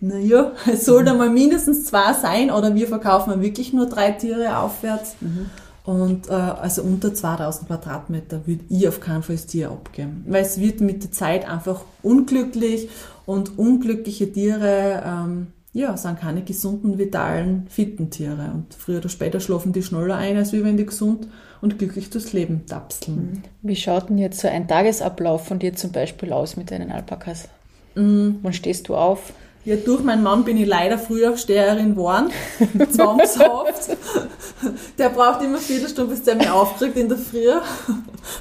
Naja, es soll dann mal mindestens zwei sein oder wir verkaufen wirklich nur drei Tiere aufwärts. Und äh, also unter 2000 Quadratmeter würde ich auf keinen Fall das Tier abgeben. Weil es wird mit der Zeit einfach unglücklich und unglückliche Tiere ähm, ja, sind keine gesunden, vitalen, fitten Tiere. Und früher oder später schlafen die schneller ein, als wenn die gesund und glücklich durchs Leben tapseln. Wie schaut denn jetzt so ein Tagesablauf von dir zum Beispiel aus mit deinen Alpakas? Mm. Wann stehst du auf? Ja, durch meinen Mann bin ich leider Frühaufsteherin geworden. Zwangshaft. Der braucht immer eine Viertelstunde, bis der mich aufkriegt in der Früh.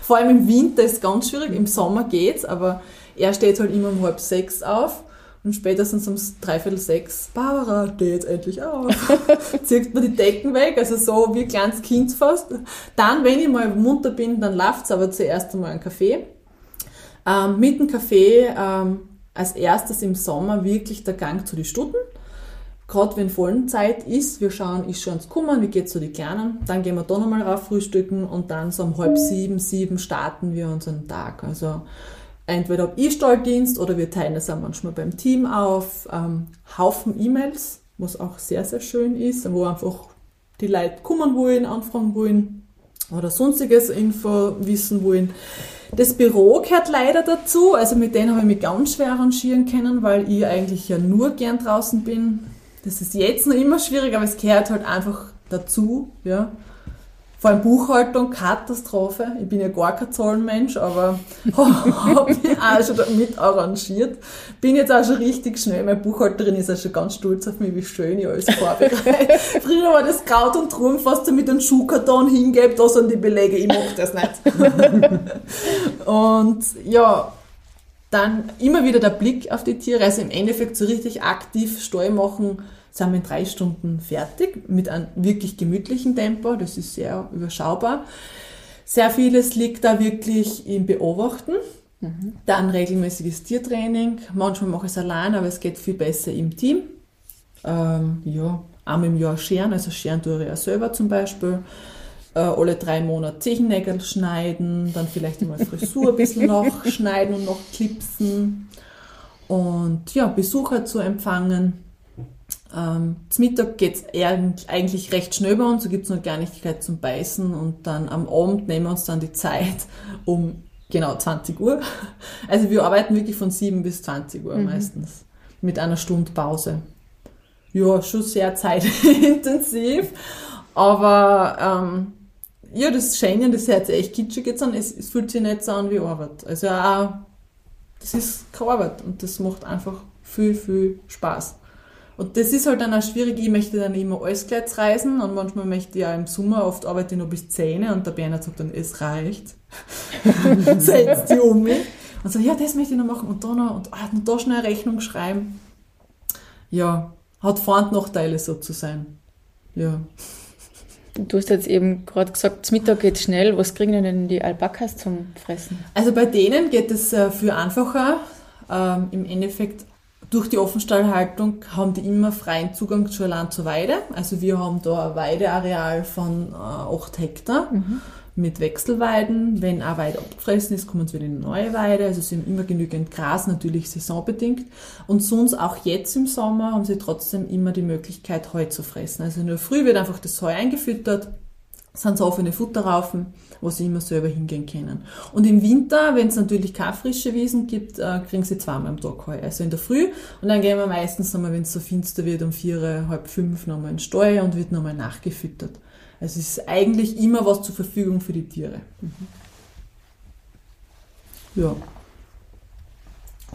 Vor allem im Winter ist es ganz schwierig, im Sommer geht's, aber er steht halt immer um halb sechs auf. Und spätestens um dreiviertel sechs, Barbara, steh jetzt endlich auf. Zieht mir die Decken weg, also so wie ein kleines Kind fast. Dann, wenn ich mal munter bin, dann läuft's aber zuerst einmal einen Kaffee. Ähm, mit dem Kaffee ähm, als erstes im Sommer wirklich der Gang zu den Stunden. Gerade wenn Vollenzeit ist, wir schauen, ist schon ans Kummern, wie geht's zu den Kleinen, dann gehen wir da nochmal rauf frühstücken und dann so um halb sieben, sieben starten wir unseren Tag. Also entweder habe ich Stalldienst oder wir teilen das auch manchmal beim Team auf. Ähm, Haufen E-Mails, was auch sehr, sehr schön ist, wo einfach die Leute kommen wollen, anfragen wollen. oder sonstiges Info wissen wollen. Das Büro gehört leider dazu, also mit denen habe ich mich ganz schwer arrangieren können, weil ich eigentlich ja nur gern draußen bin. Das ist jetzt noch immer schwierig, aber es gehört halt einfach dazu, ja. Vor allem Buchhaltung, Katastrophe. Ich bin ja gar kein Zahlenmensch, aber habe mich auch schon damit arrangiert. Bin jetzt auch schon richtig schnell. Meine Buchhalterin ist auch schon ganz stolz auf mich, wie schön ich alles vorbereite. Früher war das Kraut und Truhen fast mit einem Schuhkarton hingebe, da sind die Belege. Ich mag das nicht. und ja, dann immer wieder der Blick auf die Tiere. Also im Endeffekt so richtig aktiv Stall machen, sind wir in drei Stunden fertig mit einem wirklich gemütlichen Tempo. Das ist sehr überschaubar. Sehr vieles liegt da wirklich im Beobachten. Mhm. Dann regelmäßiges Tiertraining. Manchmal mache ich es allein, aber es geht viel besser im Team. Ähm, ja, einmal im Jahr scheren, also scheren tue ich ja selber zum Beispiel. Äh, alle drei Monate Zehennägel schneiden, dann vielleicht einmal Frisur ein bisschen nachschneiden und noch klipsen. Und ja, Besucher zu empfangen. Ähm, zum Mittag geht es eigentlich recht schnell bei uns, da gibt es noch Kleinigkeit zum Beißen und dann am Abend nehmen wir uns dann die Zeit um genau 20 Uhr. Also wir arbeiten wirklich von 7 bis 20 Uhr mhm. meistens mit einer Stunde Pause. Ja, schon sehr zeitintensiv, aber ähm, ja, das Schöne, das hört sich echt kitschig jetzt an, es, es fühlt sich nicht so an wie Arbeit. Also auch, das ist keine Arbeit und das macht einfach viel, viel Spaß. Und das ist halt dann auch schwierig. Ich möchte dann immer alles gleich reisen und manchmal möchte ich auch im Sommer, oft arbeite ich noch bis 10 und der Bernhard sagt dann, es reicht. Setzt die um mich. Und so, ja, das möchte ich noch machen und da noch und, ah, und da schnell eine Rechnung schreiben. Ja, hat Vor- und Nachteile so zu sein. Ja. Du hast jetzt eben gerade gesagt, zum Mittag geht schnell. Was kriegen denn die Alpakas zum Fressen? Also bei denen geht es äh, viel einfacher. Ähm, Im Endeffekt durch die Offenstallhaltung haben die immer freien Zugang zu Land zur Weide. Also wir haben da ein Weideareal von äh, 8 Hektar mhm. mit Wechselweiden. Wenn eine Weide abgefressen ist, kommen sie wieder in eine neue Weide. Also sie haben immer genügend Gras, natürlich saisonbedingt. Und sonst auch jetzt im Sommer haben sie trotzdem immer die Möglichkeit, Heu zu fressen. Also in der Früh wird einfach das Heu eingefüttert, sind so offene Futterraufen wo sie immer selber hingehen können. Und im Winter, wenn es natürlich keine frische Wiesen gibt, äh, kriegen sie zweimal am Tag Heu. Also in der Früh und dann gehen wir meistens nochmal, wenn es so finster wird, um vier, halb fünf nochmal in den Stall und wird nochmal nachgefüttert. Also es ist eigentlich immer was zur Verfügung für die Tiere. Mhm. Ja.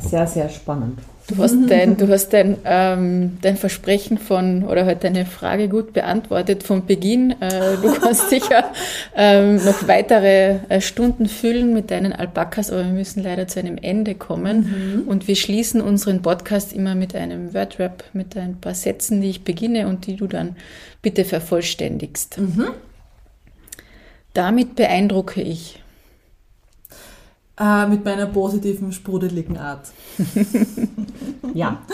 Sehr, sehr spannend. Du hast dein, du hast dein, ähm, dein Versprechen von, oder halt deine Frage gut beantwortet vom Beginn. Äh, du kannst sicher ähm, noch weitere äh, Stunden füllen mit deinen Alpakas, aber wir müssen leider zu einem Ende kommen. Mhm. Und wir schließen unseren Podcast immer mit einem Wordrap, mit ein paar Sätzen, die ich beginne und die du dann bitte vervollständigst. Mhm. Damit beeindrucke ich. Äh, mit meiner positiven, sprudeligen Art. ja.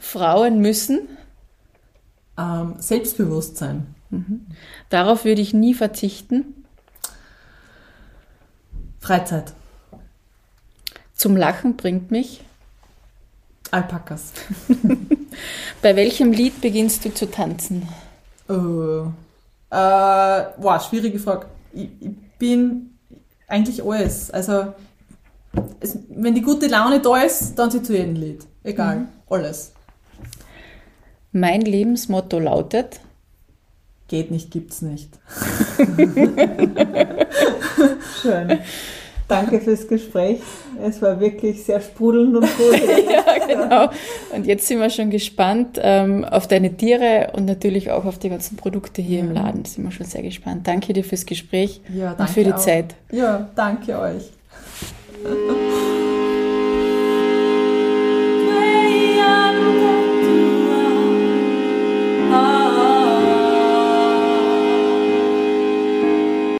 Frauen müssen ähm, Selbstbewusstsein. Mhm. Darauf würde ich nie verzichten. Freizeit. Zum Lachen bringt mich. Alpakas. Bei welchem Lied beginnst du zu tanzen? Uh, äh, wow, schwierige Frage. Ich, ich bin eigentlich alles. Also, es, wenn die gute Laune da ist, dann sie zu jedem Lied. Egal, mhm. alles. Mein Lebensmotto lautet: Geht nicht, gibt's nicht. Schön. Danke fürs Gespräch. Es war wirklich sehr sprudelnd und cool. ja, genau. Und jetzt sind wir schon gespannt ähm, auf deine Tiere und natürlich auch auf die ganzen Produkte hier ja. im Laden. Sind wir schon sehr gespannt. Danke dir fürs Gespräch ja, und für die auch. Zeit. Ja, danke euch.